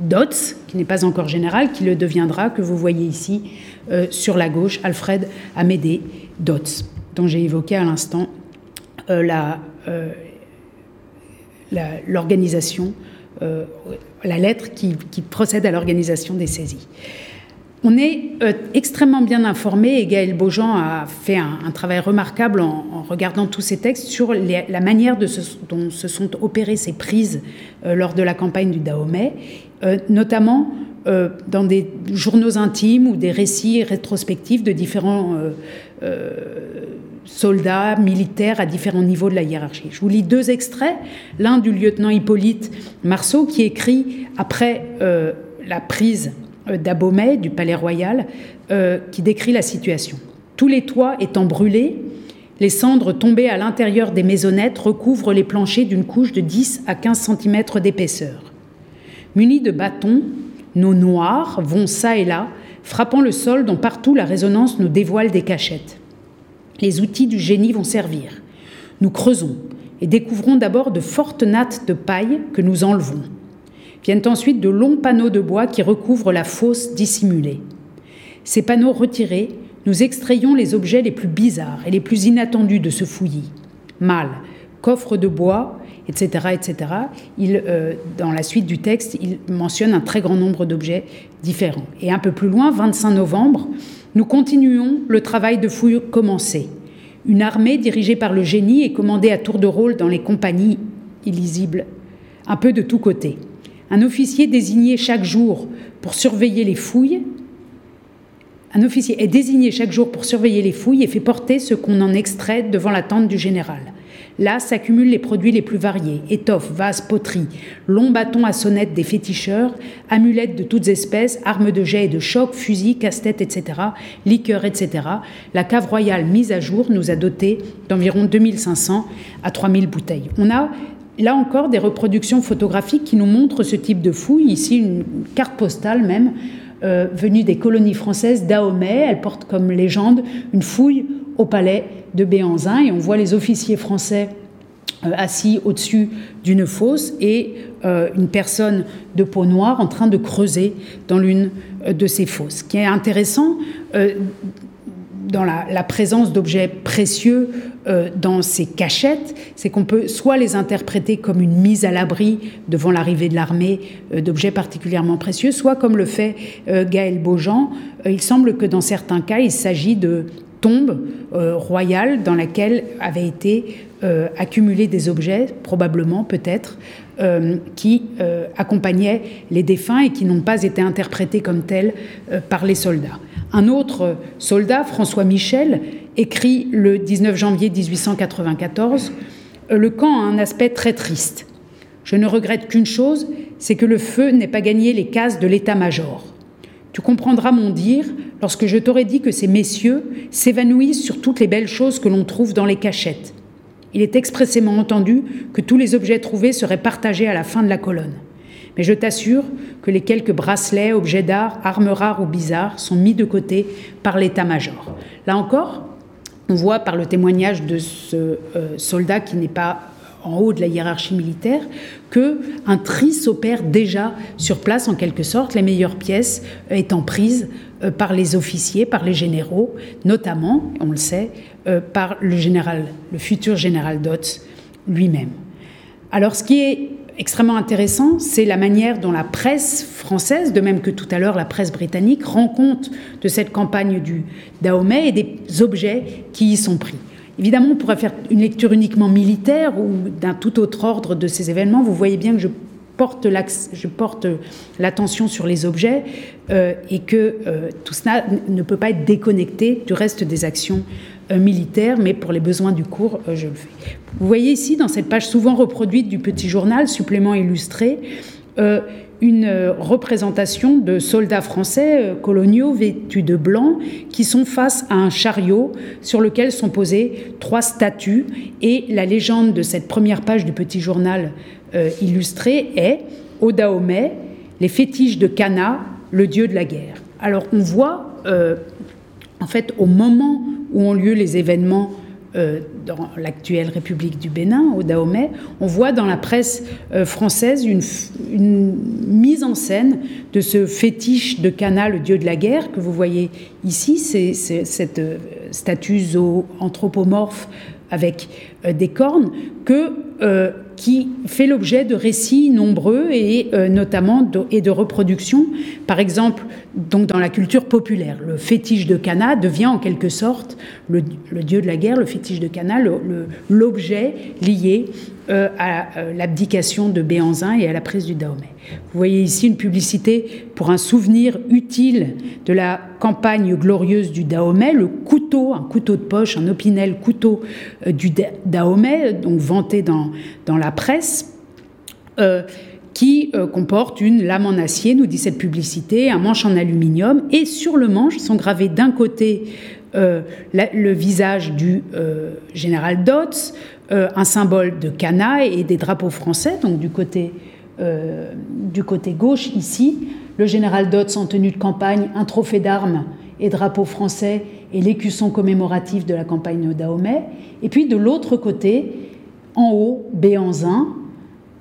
Dotz, qui n'est pas encore général, qui le deviendra, que vous voyez ici euh, sur la gauche, Alfred Amédée Dotz, dont j'ai évoqué à l'instant euh, euh, l'organisation, la, lettre qui, procède à l'organisation des saisies. On est extrêmement bien informé et Gaël Beaujean a fait un, travail remarquable en, regardant tous ces textes sur la manière dont se sont opérées ces prises lors de la campagne du Dahomey euh, notamment euh, dans des journaux intimes ou des récits rétrospectifs de différents euh, soldats, militaires à différents niveaux de la hiérarchie. Je vous lis deux extraits, l'un du lieutenant Hippolyte Marceau qui écrit après la prise d'Abomey, du palais royal, qui décrit la situation. Tous les toits étant brûlés, les cendres tombées à l'intérieur des maisonnettes recouvrent les planchers d'une couche de 10 à 15 cm d'épaisseur. Munis de bâtons, nos noirs vont çà et là, frappant le sol dont partout la résonance nous dévoile des cachettes. Les outils du génie vont servir. Nous creusons et découvrons d'abord de fortes nattes de paille que nous enlevons. Viennent ensuite de longs panneaux de bois qui recouvrent la fosse dissimulée. Ces panneaux retirés, nous extrayons les objets les plus bizarres et les plus inattendus de ce fouillis. Mâles, coffres de bois, etc. etc. Il, euh, dans la suite du texte, il mentionne un très grand nombre d'objets différents. Et un peu plus loin, 25 novembre, nous continuons le travail de fouille commencé. Une armée dirigée par le génie et commandée à tour de rôle dans les compagnies illisibles, un peu de tous côtés. Un officier désigné chaque jour pour surveiller les fouilles. Un officier est désigné chaque jour pour surveiller les fouilles et fait porter ce qu'on en extrait devant la tente du général. Là s'accumulent les produits les plus variés étoffes, vases, poteries, longs bâtons à sonnettes des féticheurs, amulettes de toutes espèces, armes de jet et de choc, fusils, casse-têtes, etc., liqueurs, etc. La cave royale mise à jour nous a doté d'environ 2500 à 3000 bouteilles. On a là encore des reproductions photographiques qui nous montrent ce type de fouille. Ici, une carte postale même euh, venue des colonies françaises d'Ahomey. Elle porte comme légende une fouille au palais de Béanzin et on voit les officiers français assis au-dessus d'une fosse et une personne de peau noire en train de creuser dans l'une de ces fosses. Ce qui est intéressant dans la, présence d'objets précieux euh, dans ces cachettes, c'est qu'on peut soit les interpréter comme une mise à l'abri devant l'arrivée de l'armée euh, d'objets particulièrement précieux, soit comme le fait euh, Gaël Beaujean, il semble que dans certains cas, il s'agit de tombes royales dans laquelle avaient été accumulés des objets, probablement peut-être, qui accompagnaient les défunts et qui n'ont pas été interprétés comme tels par les soldats. Un autre soldat, François Michel, écrit le 19 janvier 1894 Le camp a un aspect très triste. Je ne regrette qu'une chose, c'est que le feu n'ait pas gagné les cases de l'état-major. Tu comprendras mon dire lorsque je t'aurai dit que ces messieurs s'évanouissent sur toutes les belles choses que l'on trouve dans les cachettes. Il est expressément entendu que tous les objets trouvés seraient partagés à la fin de la colonne. Mais je t'assure que les quelques bracelets, objets d'art, armes rares ou bizarres sont mis de côté par l'état-major. Là encore, on voit par le témoignage de ce euh, soldat qui n'est pas en haut de la hiérarchie militaire que un tri s'opère déjà sur place en quelque sorte, les meilleures pièces étant prises euh, par les officiers, par les généraux, notamment, on le sait, euh, par le général, le futur général Dodds lui-même. Alors, ce qui est extrêmement intéressant, c'est la manière dont la presse française, de même que tout à l'heure la presse britannique, rend compte de cette campagne du Dahomey et des objets qui y sont pris. Évidemment, on pourrait faire une lecture uniquement militaire ou d'un tout autre ordre de ces événements. Vous voyez bien que je porte l'attention sur les objets euh, et que euh, tout cela ne peut pas être déconnecté du reste des actions euh, militaire, mais pour les besoins du cours, euh, je le fais. Vous voyez ici, dans cette page souvent reproduite du petit journal, supplément illustré, euh, une représentation de soldats français coloniaux vêtus de blanc qui sont face à un chariot sur lequel sont posées trois statues. Et la légende de cette première page du petit journal illustré est Dahomey, les fétiches de Cana, le dieu de la guerre. Alors on voit, en fait, au moment où ont lieu les événements euh, dans l'actuelle République du Bénin, au Dahomey, on voit dans la presse euh, française une, mise en scène de ce fétiche de Cana, le dieu de la guerre, que vous voyez ici. C'est cette euh, statue anthropomorphe avec des cornes que qui fait l'objet de récits nombreux et euh, notamment de, et de reproductions. Par exemple, donc dans la culture populaire, le fétiche de Cana devient en quelque sorte le, dieu de la guerre, le fétiche de Cana, l'objet lié euh, à euh, l'abdication de Béanzin et à la prise du Dahomey. Vous voyez ici une publicité pour un souvenir utile de la campagne glorieuse du Dahomey, le couteau, un couteau de poche, un opinel couteau euh, du Dahomey, donc dans, la presse. qui comporte une lame en acier, nous dit cette publicité, un manche en aluminium, et sur le manche sont gravés d'un côté le visage du général euh, un symbole de Cana et des drapeaux français, donc du côté, euh, du côté gauche ici, le général Dodds en tenue de campagne, un trophée d'armes et drapeau français et l'écusson commémoratif de la campagne Dahomey. Et puis de l'autre côté, en haut, Béanzin,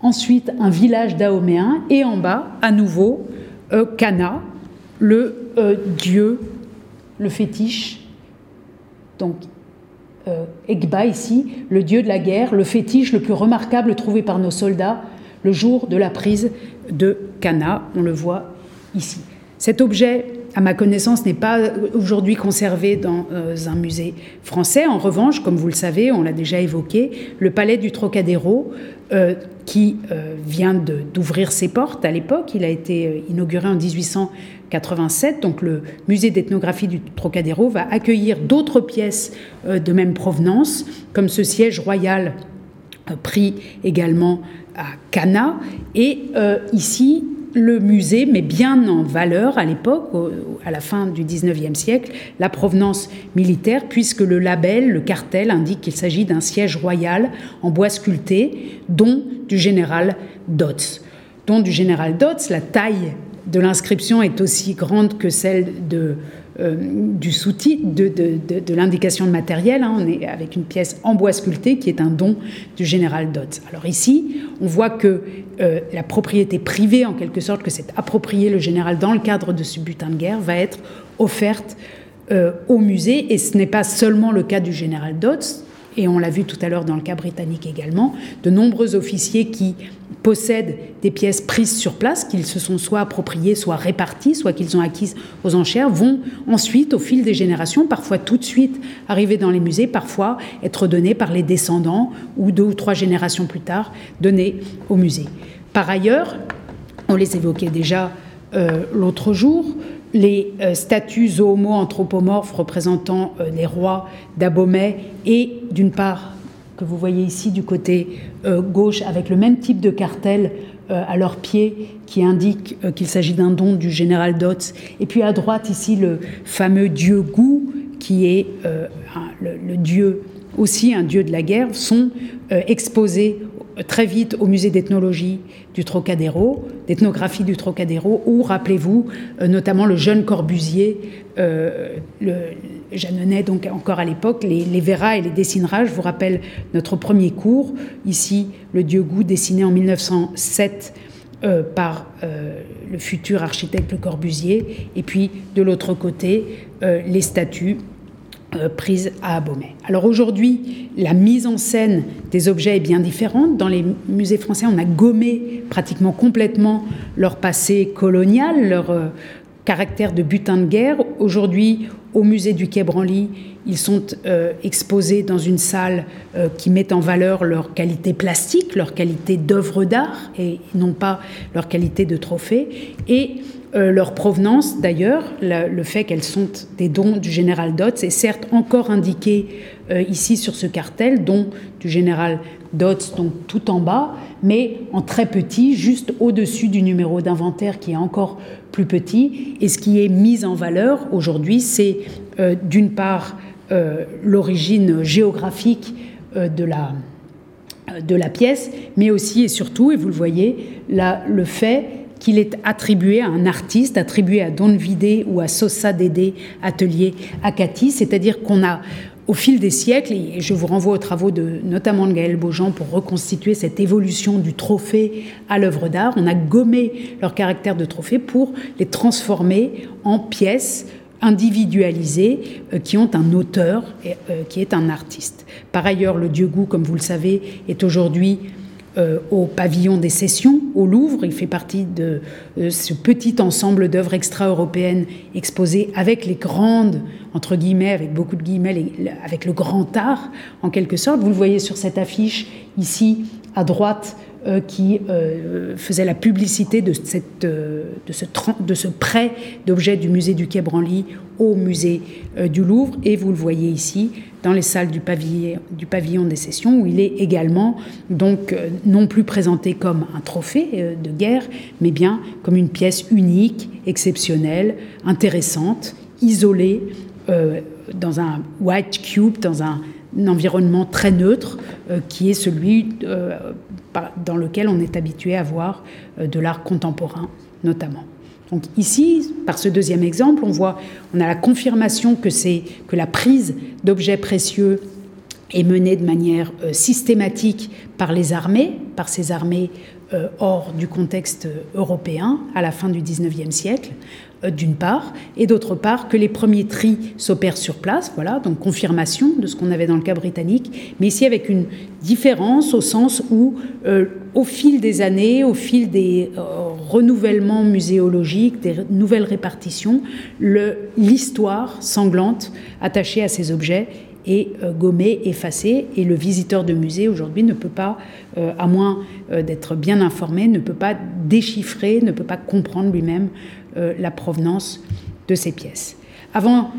ensuite un village dahoméen, et en bas, à nouveau, euh, Cana, le dieu, le fétiche. Donc euh, Egba ici, le dieu de la guerre, le fétiche le plus remarquable trouvé par nos soldats le jour de la prise de Cana. On le voit ici. Cet objet, à ma connaissance, n'est pas aujourd'hui conservé dans euh, un musée français. En revanche, comme vous le savez, on l'a déjà évoqué, le palais du Trocadéro, euh, qui vient d'ouvrir ses portes à l'époque, il a été inauguré en 1800 87. Donc le musée d'ethnographie du Trocadéro va accueillir d'autres pièces euh, de même provenance, comme ce siège royal euh, pris également à Cana. Et euh, ici, le musée met bien en valeur à l'époque, à la fin du 19e siècle, la provenance militaire, puisque le label, le cartel indique qu'il s'agit d'un siège royal en bois sculpté, dont du général Dodds. Dont du général Dodds, la taille de l'inscription est aussi grande que celle de du sous-titre, de, l'indication de matériel. Hein. On est avec une pièce en bois sculpté qui est un don du général Dodds. Alors ici, on voit que la propriété privée, en quelque sorte, que s'est approprié le général dans le cadre de ce butin de guerre, va être offerte au musée. Et ce n'est pas seulement le cas du général Dodds, et on l'a vu tout à l'heure dans le cas britannique également, de nombreux officiers qui possèdent des pièces prises sur place, qu'ils se sont soit appropriées, soit réparties, soit qu'ils ont acquises aux enchères, vont ensuite, au fil des générations, parfois tout de suite arriver dans les musées, parfois être données par les descendants ou deux ou trois générations plus tard, données au musée. Par ailleurs, on les évoquait déjà euh, l'autre jour, les euh, statues zoomorphes représentant euh, les rois d'Abomey et d'une part que vous voyez ici du côté euh, gauche avec le même type de cartel à leurs pieds qui indique qu'il s'agit d'un don du général Dotz et puis à droite ici le fameux dieu Gou qui est le, dieu aussi un dieu de la guerre sont exposés très vite au musée d'ethnologie du Trocadéro, d'ethnographie du Trocadéro, où, rappelez-vous, euh, notamment le jeune Corbusier, euh, le, donc encore à l'époque, les, les verras et les dessinerages Je vous rappelle notre premier cours, ici, le dieu Gou, dessiné en 1907 euh, par le futur architecte Corbusier, et puis de l'autre côté, les statues euh, prise à Abomey. Alors aujourd'hui, la mise en scène des objets est bien différente. Dans les musées français, on a gommé pratiquement complètement leur passé colonial, leur euh, caractère de butin de guerre. Aujourd'hui, au musée du Quai Branly, ils sont euh, exposés dans une salle qui met en valeur leur qualité plastique, leur qualité d'œuvre d'art et non pas leur qualité de trophée. Et euh, leur provenance, d'ailleurs, le fait qu'elles sont des dons du général Dodds est certes encore indiqué euh, ici sur ce cartel, don du général Dodds, donc tout en bas, mais en très petit, juste au-dessus du numéro d'inventaire qui est encore plus petit. Et ce qui est mis en valeur aujourd'hui, c'est euh, d'une part l'origine géographique de la de la pièce, mais aussi et surtout, et vous le voyez, le fait qu'il est attribué à un artiste, attribué à Don Vidé ou à Sosa Dédé, atelier Akati, c'est-à-dire qu'on a au fil des siècles, et je vous renvoie aux travaux de notamment de Gaël Beaujean pour reconstituer cette évolution du trophée à l'œuvre d'art, on a gommé leur caractère de trophée pour les transformer en pièces individualisées euh, qui ont un auteur euh, qui est un artiste. Par ailleurs, le Dieu Goût, comme vous le savez, est aujourd'hui euh, au pavillon des sessions au Louvre. Il fait partie de euh, ce petit ensemble d'œuvres extra-européennes exposées avec les grandes, entre guillemets, avec beaucoup de guillemets, avec le grand art en quelque sorte. Vous le voyez sur cette affiche ici à droite euh, qui euh, faisait la publicité de, cette, euh, de, ce, de ce prêt d'objets du musée du Quai Branly au musée du Louvre. Et vous le voyez ici, dans les salles du pavillon, du pavillon des sessions, où il est également donc non plus présenté comme un trophée de guerre, mais bien comme une pièce unique, exceptionnelle, intéressante, isolée, dans un white cube, dans un environnement très neutre qui est celui dans lequel on est habitué à voir euh, de l'art contemporain notamment. Donc ici, par ce deuxième exemple, on voit, on a la confirmation que c'est que la prise d'objets précieux est menée de manière systématique par les armées, par ces armées hors du contexte européen à la fin du XIXe siècle, euh, d'une part, et d'autre part que les premiers tris s'opèrent sur place, voilà, donc confirmation de ce qu'on avait dans le cas britannique, mais ici avec une différence au sens où, euh, au fil des années, au fil des euh, renouvellements muséologiques, des nouvelles répartitions, l'histoire sanglante attachée à ces objets est gommée, effacée, et le visiteur de musée aujourd'hui ne peut pas, à moins d'être bien informé, ne peut pas déchiffrer, ne peut pas comprendre lui-même euh, la provenance de ces pièces. Avant,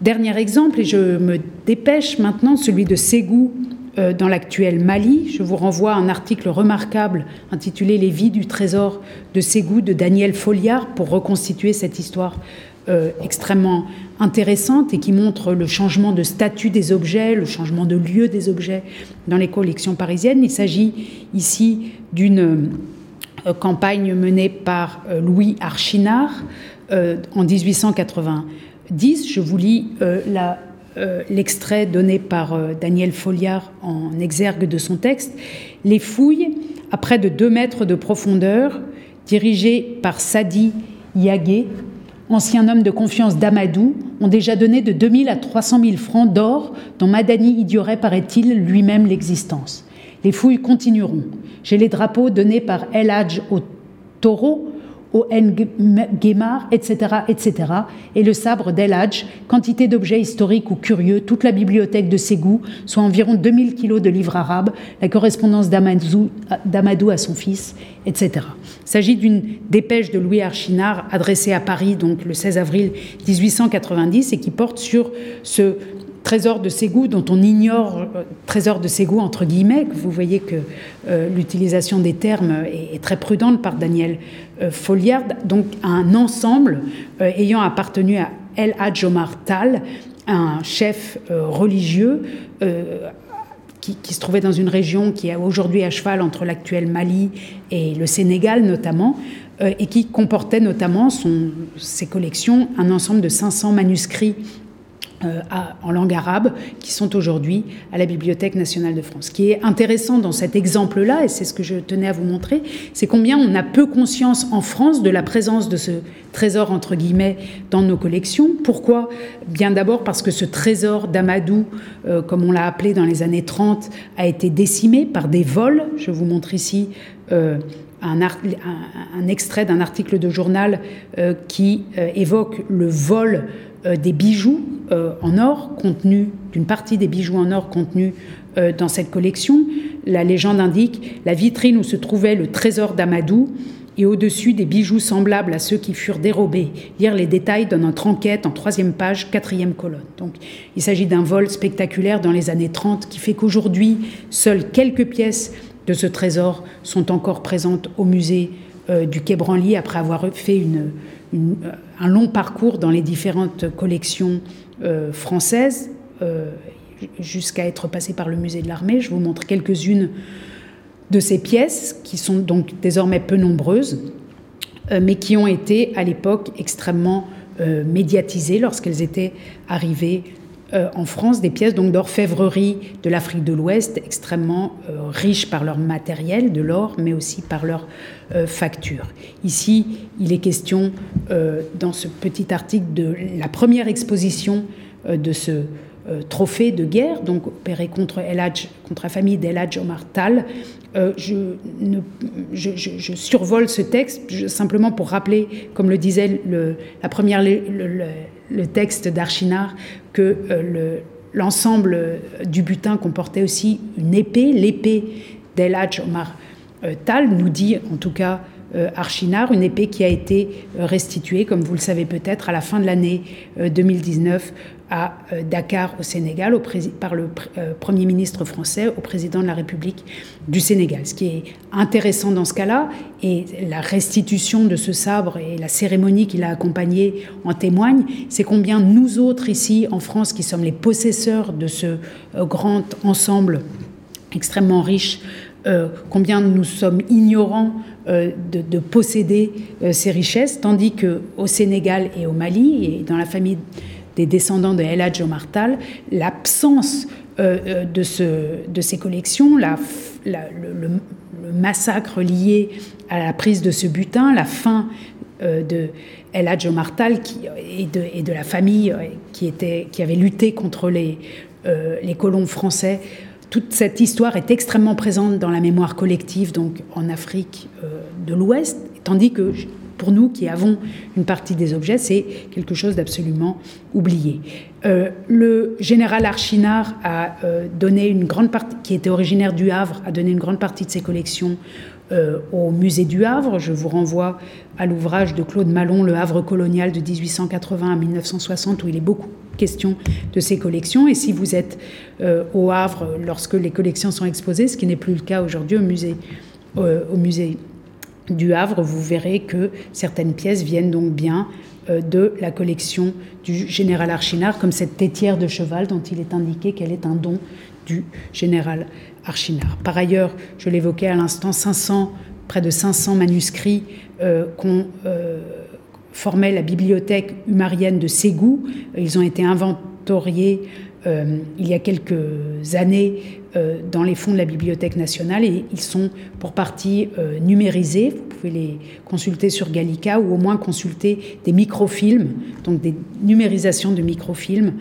dernier exemple, et je me dépêche maintenant, celui de Ségou euh, dans l'actuel Mali. Je vous renvoie à un article remarquable intitulé Les vies du trésor de Ségou de Daniel Folliard pour reconstituer cette histoire euh, extrêmement intéressante et qui montre le changement de statut des objets, le changement de lieu des objets dans les collections parisiennes. Il s'agit ici d'une campagne menée par euh, Louis Archinard euh, en 1890 10. Je vous lis l'extrait donné par Daniel Folliard en exergue de son texte. Les fouilles, à près de 2 mètres de profondeur, dirigées par Sadi Yagé, ancien homme de confiance d'Amadou, ont déjà donné de 2000 à 300 000 francs d'or dont Madani ignorait, paraît-il, lui-même l'existence. Les fouilles continueront. J'ai les drapeaux donnés par El Hadj au taureau, au Nguemar, etc., etc., et le sabre d'El Hadj, quantité d'objets historiques ou curieux, toute la bibliothèque de Ségou, soit environ 2000 kilos de livres arabes, la correspondance d'Amadou à son fils, etc. Il s'agit d'une dépêche de Louis Archinard adressée à Paris donc le 16 avril 1890 et qui porte sur ce trésor de Ségou dont on ignore, euh, trésor de Ségou entre guillemets, vous voyez que euh, l'utilisation des termes est, très prudente par Daniel euh, Folliard, donc un ensemble ayant appartenu à El Hadj Omar Tal, un chef religieux qui, se trouvait dans une région qui est aujourd'hui à cheval entre l'actuel Mali et le Sénégal notamment, et qui comportait notamment ses collections un ensemble de 500 manuscrits euh, en langue arabe qui sont aujourd'hui à la Bibliothèque nationale de France. Ce qui est intéressant dans cet exemple-là, et c'est ce que je tenais à vous montrer, c'est combien on a peu conscience en France de la présence de ce trésor, entre guillemets, dans nos collections. Pourquoi? Bien d'abord parce que ce trésor d'Amadou, euh, comme on l'a appelé dans les années 30, a été décimé par des vols. Je vous montre ici. Euh, un, un, extrait d'un article de journal qui évoque le vol euh, des bijoux euh, en or contenus, d'une partie des bijoux en or contenus euh, dans cette collection. La légende indique la vitrine où se trouvait le trésor d'Amadou et au-dessus des bijoux semblables à ceux qui furent dérobés. Lire les détails de notre enquête en troisième page, quatrième colonne. Donc, il s'agit d'un vol spectaculaire dans les années 30 qui fait qu'aujourd'hui, seules quelques pièces de ce trésor sont encore présentes au musée du Quai Branly après avoir fait une, un long parcours dans les différentes collections euh, françaises, euh, jusqu'à être passé par le musée de l'armée. Je vous montre quelques-unes de ces pièces, qui sont donc désormais peu nombreuses, euh, mais qui ont été à l'époque extrêmement médiatisées lorsqu'elles étaient arrivées euh, en France des pièces d'orfèvrerie de l'Afrique de l'Ouest extrêmement euh, riches par leur matériel, de l'or, mais aussi par leur euh, facture. Ici, il est question dans ce petit article de la première exposition de ce trophée de guerre, donc opéré contre, contre la famille d'El Hadj Omar Tal. je, survole ce texte simplement pour rappeler, comme le disait la première, texte d'Archinard que euh, l'ensemble du butin comportait aussi une épée, l'épée d'El Hadj Omar euh, Tal, nous dit en tout cas euh, Archinard, une épée qui a été restituée, comme vous le savez peut-être, à la fin de l'année 2019 à euh, Dakar au Sénégal par le euh, Premier ministre français au président de la République du Sénégal. Ce qui est intéressant dans ce cas-là, et la restitution de ce sabre et la cérémonie qui l'a accompagné en témoigne, c'est combien nous autres ici en France, qui sommes les possesseurs de ce euh, grand ensemble extrêmement riche, combien nous sommes ignorants de, de, posséder ces richesses, tandis que au Sénégal et au Mali, et dans la famille des descendants de El Hadj Omar l'absence euh, euh, de, ce, de ces collections, le, massacre lié à la prise de ce butin, la fin euh, de El Hadj qui, et, de, la famille qui, avait lutté contre les colons français. Toute cette histoire est extrêmement présente dans la mémoire collective, donc en Afrique de l'Ouest, tandis que pour nous qui avons une partie des objets, c'est quelque chose d'absolument oublié. Euh, le général Archinard a euh, donné une grande partie, qui était originaire du Havre, a donné une grande partie de ses collections euh, au musée du Havre. Je vous renvoie à l'ouvrage de Claude Malon, Le Havre colonial de 1880 à 1960, où il est beaucoup question de ses collections. Et si vous êtes au Havre lorsque les collections sont exposées, ce qui n'est plus le cas aujourd'hui au musée, au musée du Havre, vous verrez que certaines pièces viennent donc bien euh, de la collection du général Archinard, comme cette tétière de cheval dont il est indiqué qu'elle est un don du général Par ailleurs, je l'évoquais à l'instant, 500, près de 500 manuscrits euh, euh, formait la bibliothèque humarienne de Ségou. Ils ont été inventoriés euh, il y a quelques années euh, dans les fonds de la Bibliothèque nationale et ils sont pour partie numérisés. Vous pouvez les consulter sur Gallica ou au moins consulter des microfilms, donc des numérisations de microfilms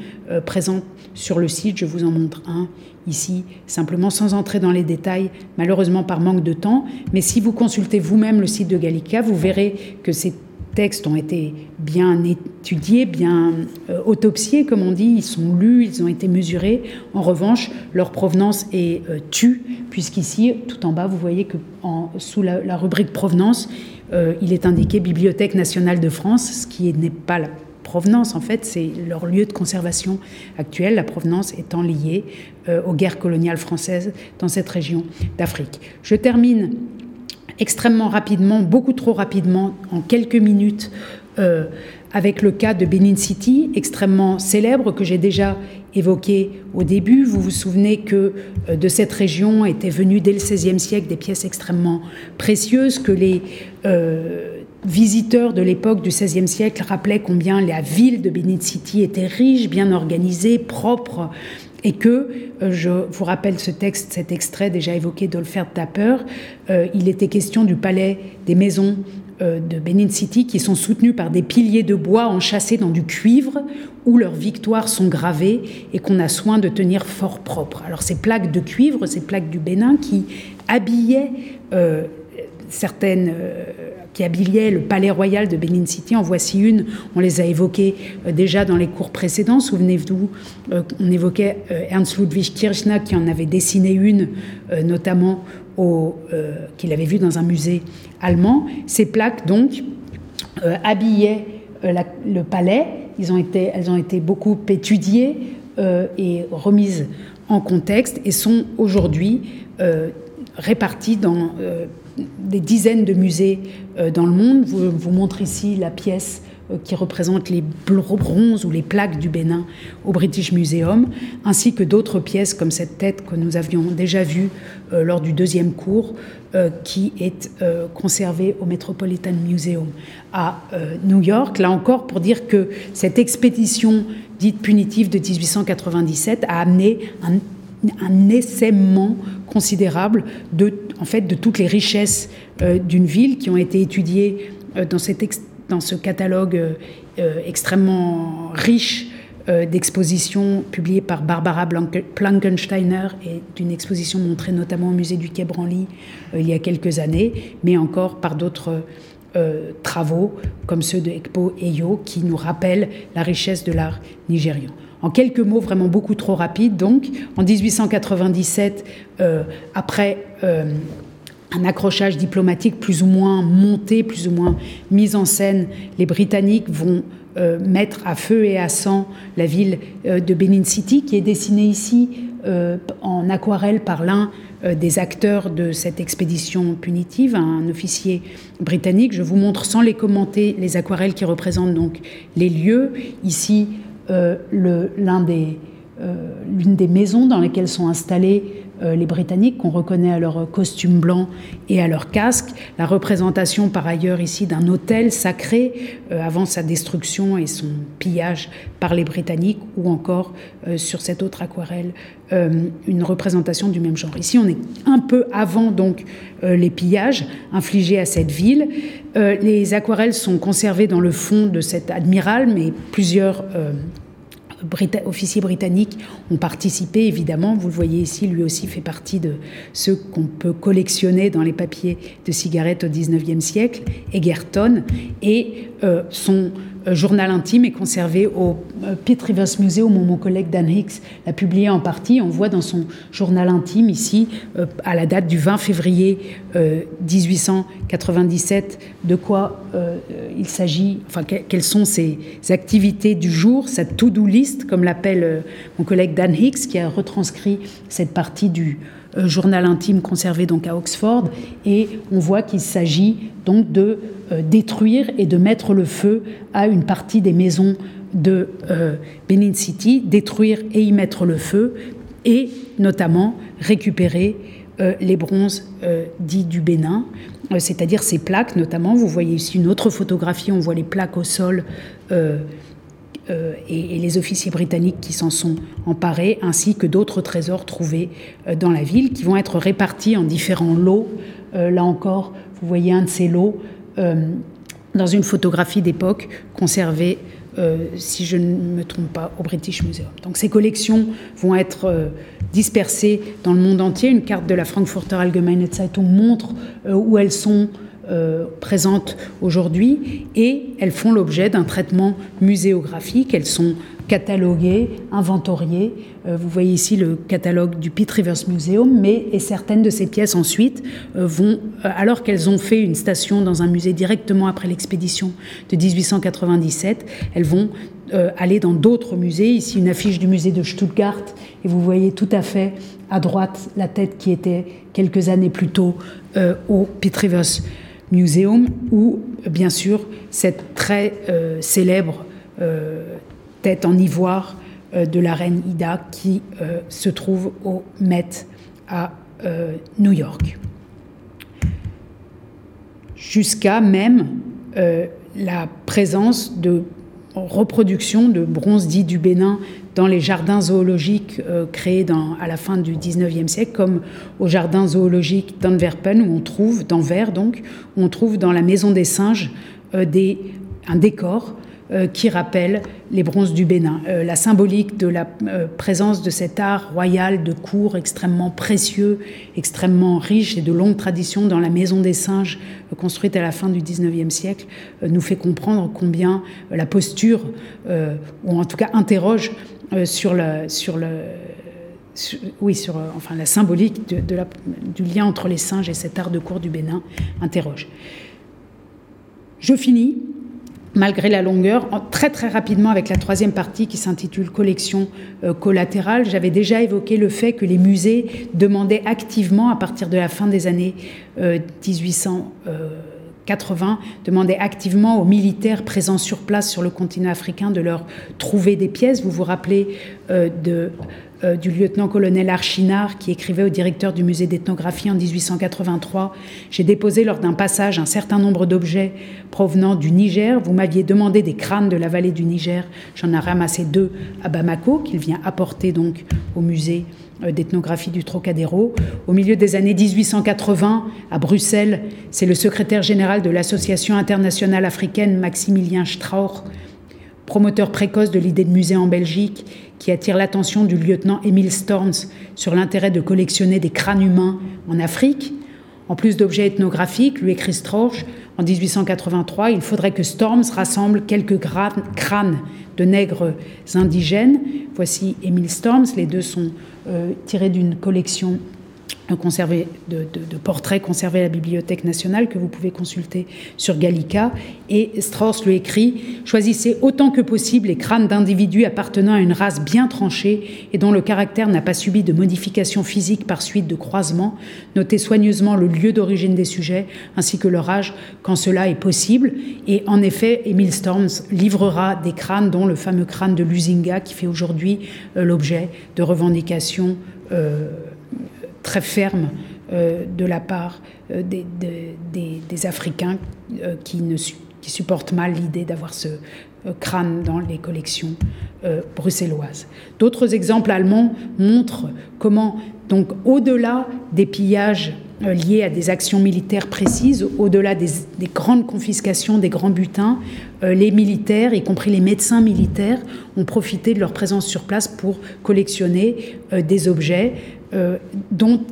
présents sur le site. Je vous en montre un ici, simplement sans entrer dans les détails, malheureusement par manque de temps. Mais si vous consultez vous-même le site de Gallica, vous verrez que c'est textes ont été bien étudiés, bien euh, autopsiés, comme on dit, ils sont lus, ils ont été mesurés. En revanche, leur provenance est euh, tue, puisqu'ici, tout en bas, vous voyez que sous la, rubrique provenance, euh, il est indiqué Bibliothèque nationale de France, ce qui n'est pas la provenance, en fait, c'est leur lieu de conservation actuel, la provenance étant liée aux guerres coloniales françaises dans cette région d'Afrique. Je termine extrêmement rapidement, beaucoup trop rapidement, en quelques minutes, euh, avec le cas de Benin City, extrêmement célèbre, que j'ai déjà évoqué au début. Vous vous souvenez que euh, de cette région étaient venues dès le XVIe siècle des pièces extrêmement précieuses, que les euh, visiteurs de l'époque du XVIe siècle rappelaient combien la ville de Benin City était riche, bien organisée, propre, et que, euh, je vous rappelle ce texte, cet extrait déjà évoqué d'Olfert Tapper, euh, il était question du palais des maisons euh, de Benin City qui sont soutenus par des piliers de bois enchâssés dans du cuivre où leurs victoires sont gravées et qu'on a soin de tenir fort propre. Alors ces plaques de cuivre, ces plaques du Bénin qui habillaient certaines qui habillaient le palais royal de Benin City. En voici une, on les a évoquées euh, déjà dans les cours précédents. Souvenez-vous, euh, on évoquait euh, Ernst Ludwig Kirchner qui en avait dessiné une, notamment qu'il avait vue dans un musée allemand. Ces plaques, donc, habillaient le palais. Elles ont été beaucoup étudiées et remises en contexte et sont aujourd'hui réparties dans des dizaines de musées euh, dans le monde. Vous, vous montre ici la pièce euh, qui représente les bronzes ou les plaques du Bénin au British Museum, ainsi que d'autres pièces comme cette tête que nous avions déjà vue euh, lors du deuxième cours, qui est conservée au Metropolitan Museum à New York. Là encore, pour dire que cette expédition dite punitive de 1897 a amené un un essaimement considérable de, en fait, de toutes les richesses euh, d'une ville qui ont été étudiées euh, dans, ce catalogue euh, extrêmement riche d'expositions publiées par Barbara Plankensteiner et d'une exposition montrée notamment au musée du Quai Branly il y a quelques années, mais encore par d'autres travaux comme ceux de Ekpo Eyo qui nous rappellent la richesse de l'art nigérian. En quelques mots, vraiment beaucoup trop rapide, donc, en 1897, euh, après euh, un accrochage diplomatique plus ou moins monté, plus ou moins mis en scène, les Britanniques vont euh, mettre à feu et à sang la ville de Benin City, qui est dessinée ici en aquarelle par l'un des acteurs de cette expédition punitive, un officier britannique. Je vous montre sans les commenter les aquarelles qui représentent donc les lieux. Ici, euh, des, euh, l'une des maisons dans lesquelles sont installés euh, les Britanniques, qu'on reconnaît à leur costume blanc et à leur casque. La représentation, par ailleurs, ici d'un hôtel sacré avant sa destruction et son pillage par les Britanniques, ou encore sur cette autre aquarelle, une représentation du même genre. Ici, on est un peu avant donc les pillages infligés à cette ville. les aquarelles sont conservées dans le fond de cet admiral, mais plusieurs officiers britanniques ont participé, évidemment. Vous le voyez ici, lui aussi fait partie de ceux qu'on peut collectionner dans les papiers de cigarettes au 19e siècle, Egerton, et euh, son euh, journal intime est conservé au euh, Pitt Rivers Museum où mon collègue Dan Hicks l'a publié en partie. On voit dans son journal intime ici, à la date du 20 février 1897, de quoi il s'agit, enfin quelles sont ses activités du jour, sa to-do list, comme l'appelle mon collègue Dan Hicks, qui a retranscrit cette partie du journal intime conservé donc à Oxford. Et on voit qu'il s'agit donc de euh, détruire et de mettre le feu à une partie des maisons de euh, Benin City, détruire et y mettre le feu, et notamment récupérer les bronzes dits du Bénin, c'est-à-dire ces plaques notamment. Vous voyez ici une autre photographie, on voit les plaques au sol euh, et, les officiers britanniques qui s'en sont emparés, ainsi que d'autres trésors trouvés euh, dans la ville, qui vont être répartis en différents lots. Euh, là encore, vous voyez un de ces lots dans une photographie d'époque conservée, si je ne me trompe pas, au British Museum. Donc ces collections vont être dispersées dans le monde entier. Une carte de la Frankfurter Allgemeine Zeitung montre où elles sont euh, présentes aujourd'hui et elles font l'objet d'un traitement muséographique. Elles sont cataloguées, inventoriées. Euh, vous voyez ici le catalogue du Pitt Rivers Museum, mais et certaines de ces pièces ensuite euh, vont, alors qu'elles ont fait une station dans un musée directement après l'expédition de 1897, elles vont aller dans d'autres musées. Ici, une affiche du musée de Stuttgart, et vous voyez tout à fait à droite la tête qui était quelques années plus tôt au Pitt Rivers Museum, ou bien sûr cette très euh, célèbre euh, tête en ivoire euh, de la reine Ida qui se trouve au Met à New York. Jusqu'à même la présence de reproduction de bronze dit du Bénin dans les jardins zoologiques euh, créés à la fin du 19e siècle, comme au jardin zoologique d'Antwerpen, où on trouve, d'Anvers donc, où on trouve dans la maison des singes euh, un décor euh, qui rappelle les bronzes du Bénin. la symbolique de la présence de cet art royal de cour extrêmement précieux, extrêmement riche et de longue tradition dans la maison des singes construite à la fin du 19e siècle nous fait comprendre combien la posture, ou en tout cas interroge sur, le, sur, le, oui, sur euh, enfin, la symbolique du lien entre les singes et cet art de cour du Bénin interroge. Je finis, malgré la longueur, très très rapidement avec la troisième partie qui s'intitule Collection euh, collatérale. J'avais déjà évoqué le fait que les musées demandaient activement, à partir de la fin des années 1800, 80 demandait activement aux militaires présents sur place sur le continent africain de leur trouver des pièces. Vous vous rappelez euh, euh, du lieutenant-colonel Archinard qui écrivait au directeur du musée d'ethnographie en 1883 J'ai déposé lors d'un passage un certain nombre d'objets provenant du Niger. Vous m'aviez demandé des crânes de la vallée du Niger. J'en ai ramassé deux à Bamako qu'il vient apporter donc au musée d'ethnographie du Trocadéro. Au milieu des années 1880, à Bruxelles, c'est le secrétaire général de l'Association internationale africaine, Maximilien Strauch, promoteur précoce de l'idée de musée en Belgique, qui attire l'attention du lieutenant Emile Storms sur l'intérêt de collectionner des crânes humains en Afrique. En plus d'objets ethnographiques, lui écrit Strauch, en 1883, il faudrait que Storms rassemble quelques crânes de nègres indigènes. Voici Emile Storms, les deux sont euh, tirés d'une collection de, portraits conservés à la Bibliothèque nationale que vous pouvez consulter sur Gallica. Et Strauss lui écrit Choisissez autant que possible les crânes d'individus appartenant à une race bien tranchée et dont le caractère n'a pas subi de modifications physiques par suite de croisements. Notez soigneusement le lieu d'origine des sujets ainsi que leur âge quand cela est possible. Et en effet, Emile Storms livrera des crânes, dont le fameux crâne de Lusinga qui fait aujourd'hui euh, l'objet de revendications. Euh, très ferme euh, de la part euh, des, Africains euh, qui, ne, supportent mal l'idée d'avoir ce crâne dans les collections bruxelloises. D'autres exemples allemands montrent comment, donc, au-delà des pillages liés à des actions militaires précises, au-delà des, grandes confiscations, des grands butins, les militaires, y compris les médecins militaires, ont profité de leur présence sur place pour collectionner des objets euh,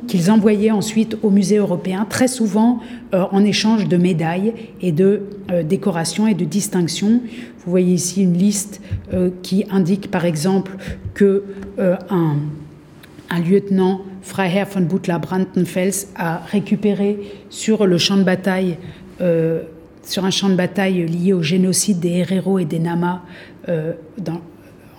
qu'ils envoyaient ensuite au musée européen, très souvent euh, en échange de médailles et de euh, décorations et de distinctions. Vous voyez ici une liste qui indique par exemple que un, un, lieutenant, Freiherr von Butler Brandenfels, a récupéré sur le champ de bataille sur un champ de bataille lié au génocide des Herero et des Nama dans,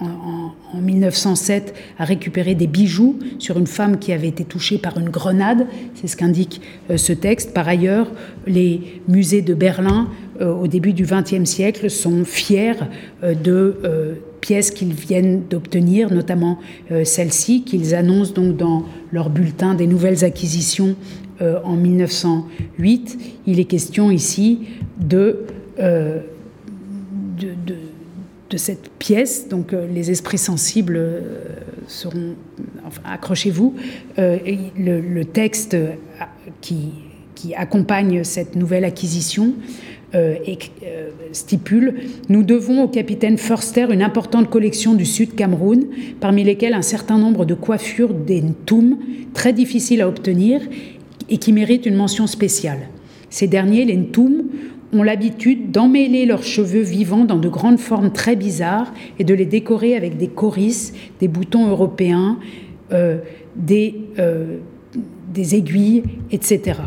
en, 1907 a récupéré des bijoux sur une femme qui avait été touchée par une grenade. C'est ce qu'indique euh, ce texte. Par ailleurs, les musées de Berlin, euh, au début du XXe siècle, sont fiers euh, de pièces qu'ils viennent d'obtenir, notamment celle-ci, qu'ils annoncent donc dans leur bulletin des nouvelles acquisitions en 1908. Il est question ici de, de, de de cette pièce. Donc euh, les esprits sensibles euh, seront, enfin, accrochez-vous, euh, le, texte qui, qui, accompagne cette nouvelle acquisition stipule Nous devons au capitaine Forster une importante collection du Sud Cameroun, parmi lesquelles un certain nombre de coiffures des Ntoum, très difficiles à obtenir et qui méritent une mention spéciale. Ces derniers, les Ntoum, ont l'habitude d'emmêler leurs cheveux vivants dans de grandes formes très bizarres et de les décorer avec des corisses, des boutons européens, euh, des, euh, des aiguilles, etc.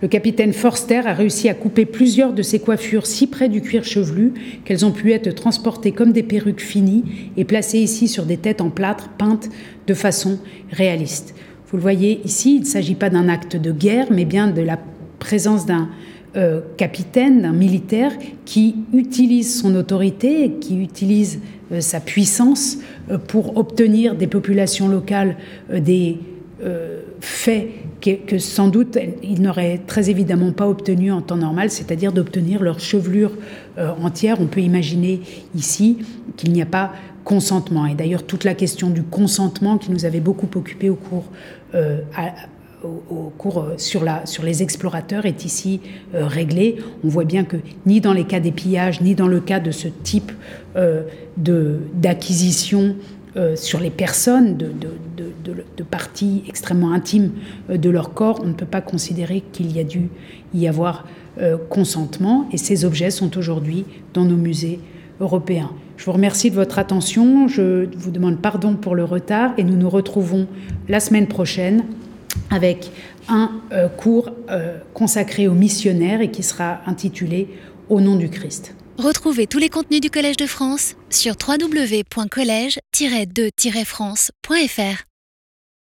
Le capitaine Forster a réussi à couper plusieurs de ces coiffures si près du cuir chevelu qu'elles ont pu être transportées comme des perruques finies et placées ici sur des têtes en plâtre peintes de façon réaliste. Vous le voyez ici, il ne s'agit pas d'un acte de guerre, mais bien de la présence d'un euh, capitaine, d'un militaire qui utilise son autorité, qui utilise euh, sa puissance euh, pour obtenir des populations locales des faits que, sans doute il n'aurait très évidemment pas obtenu en temps normal, c'est-à-dire d'obtenir leur chevelure entière. On peut imaginer ici qu'il n'y a pas consentement. Et d'ailleurs, toute la question du consentement qui nous avait beaucoup occupé au cours au, cours euh, sur, les explorateurs est ici euh, réglé. On voit bien que ni dans les cas des pillages, ni dans le cas de ce type euh, d'acquisition sur les personnes, de, parties extrêmement intimes de leur corps, on ne peut pas considérer qu'il y a dû y avoir consentement. Et ces objets sont aujourd'hui dans nos musées européens. Je vous remercie de votre attention, je vous demande pardon pour le retard et nous nous retrouvons la semaine prochaine avec un euh, cours euh, consacré aux missionnaires et qui sera intitulé Au nom du Christ. Retrouvez tous les contenus du Collège de France sur www.colège-2-france.fr.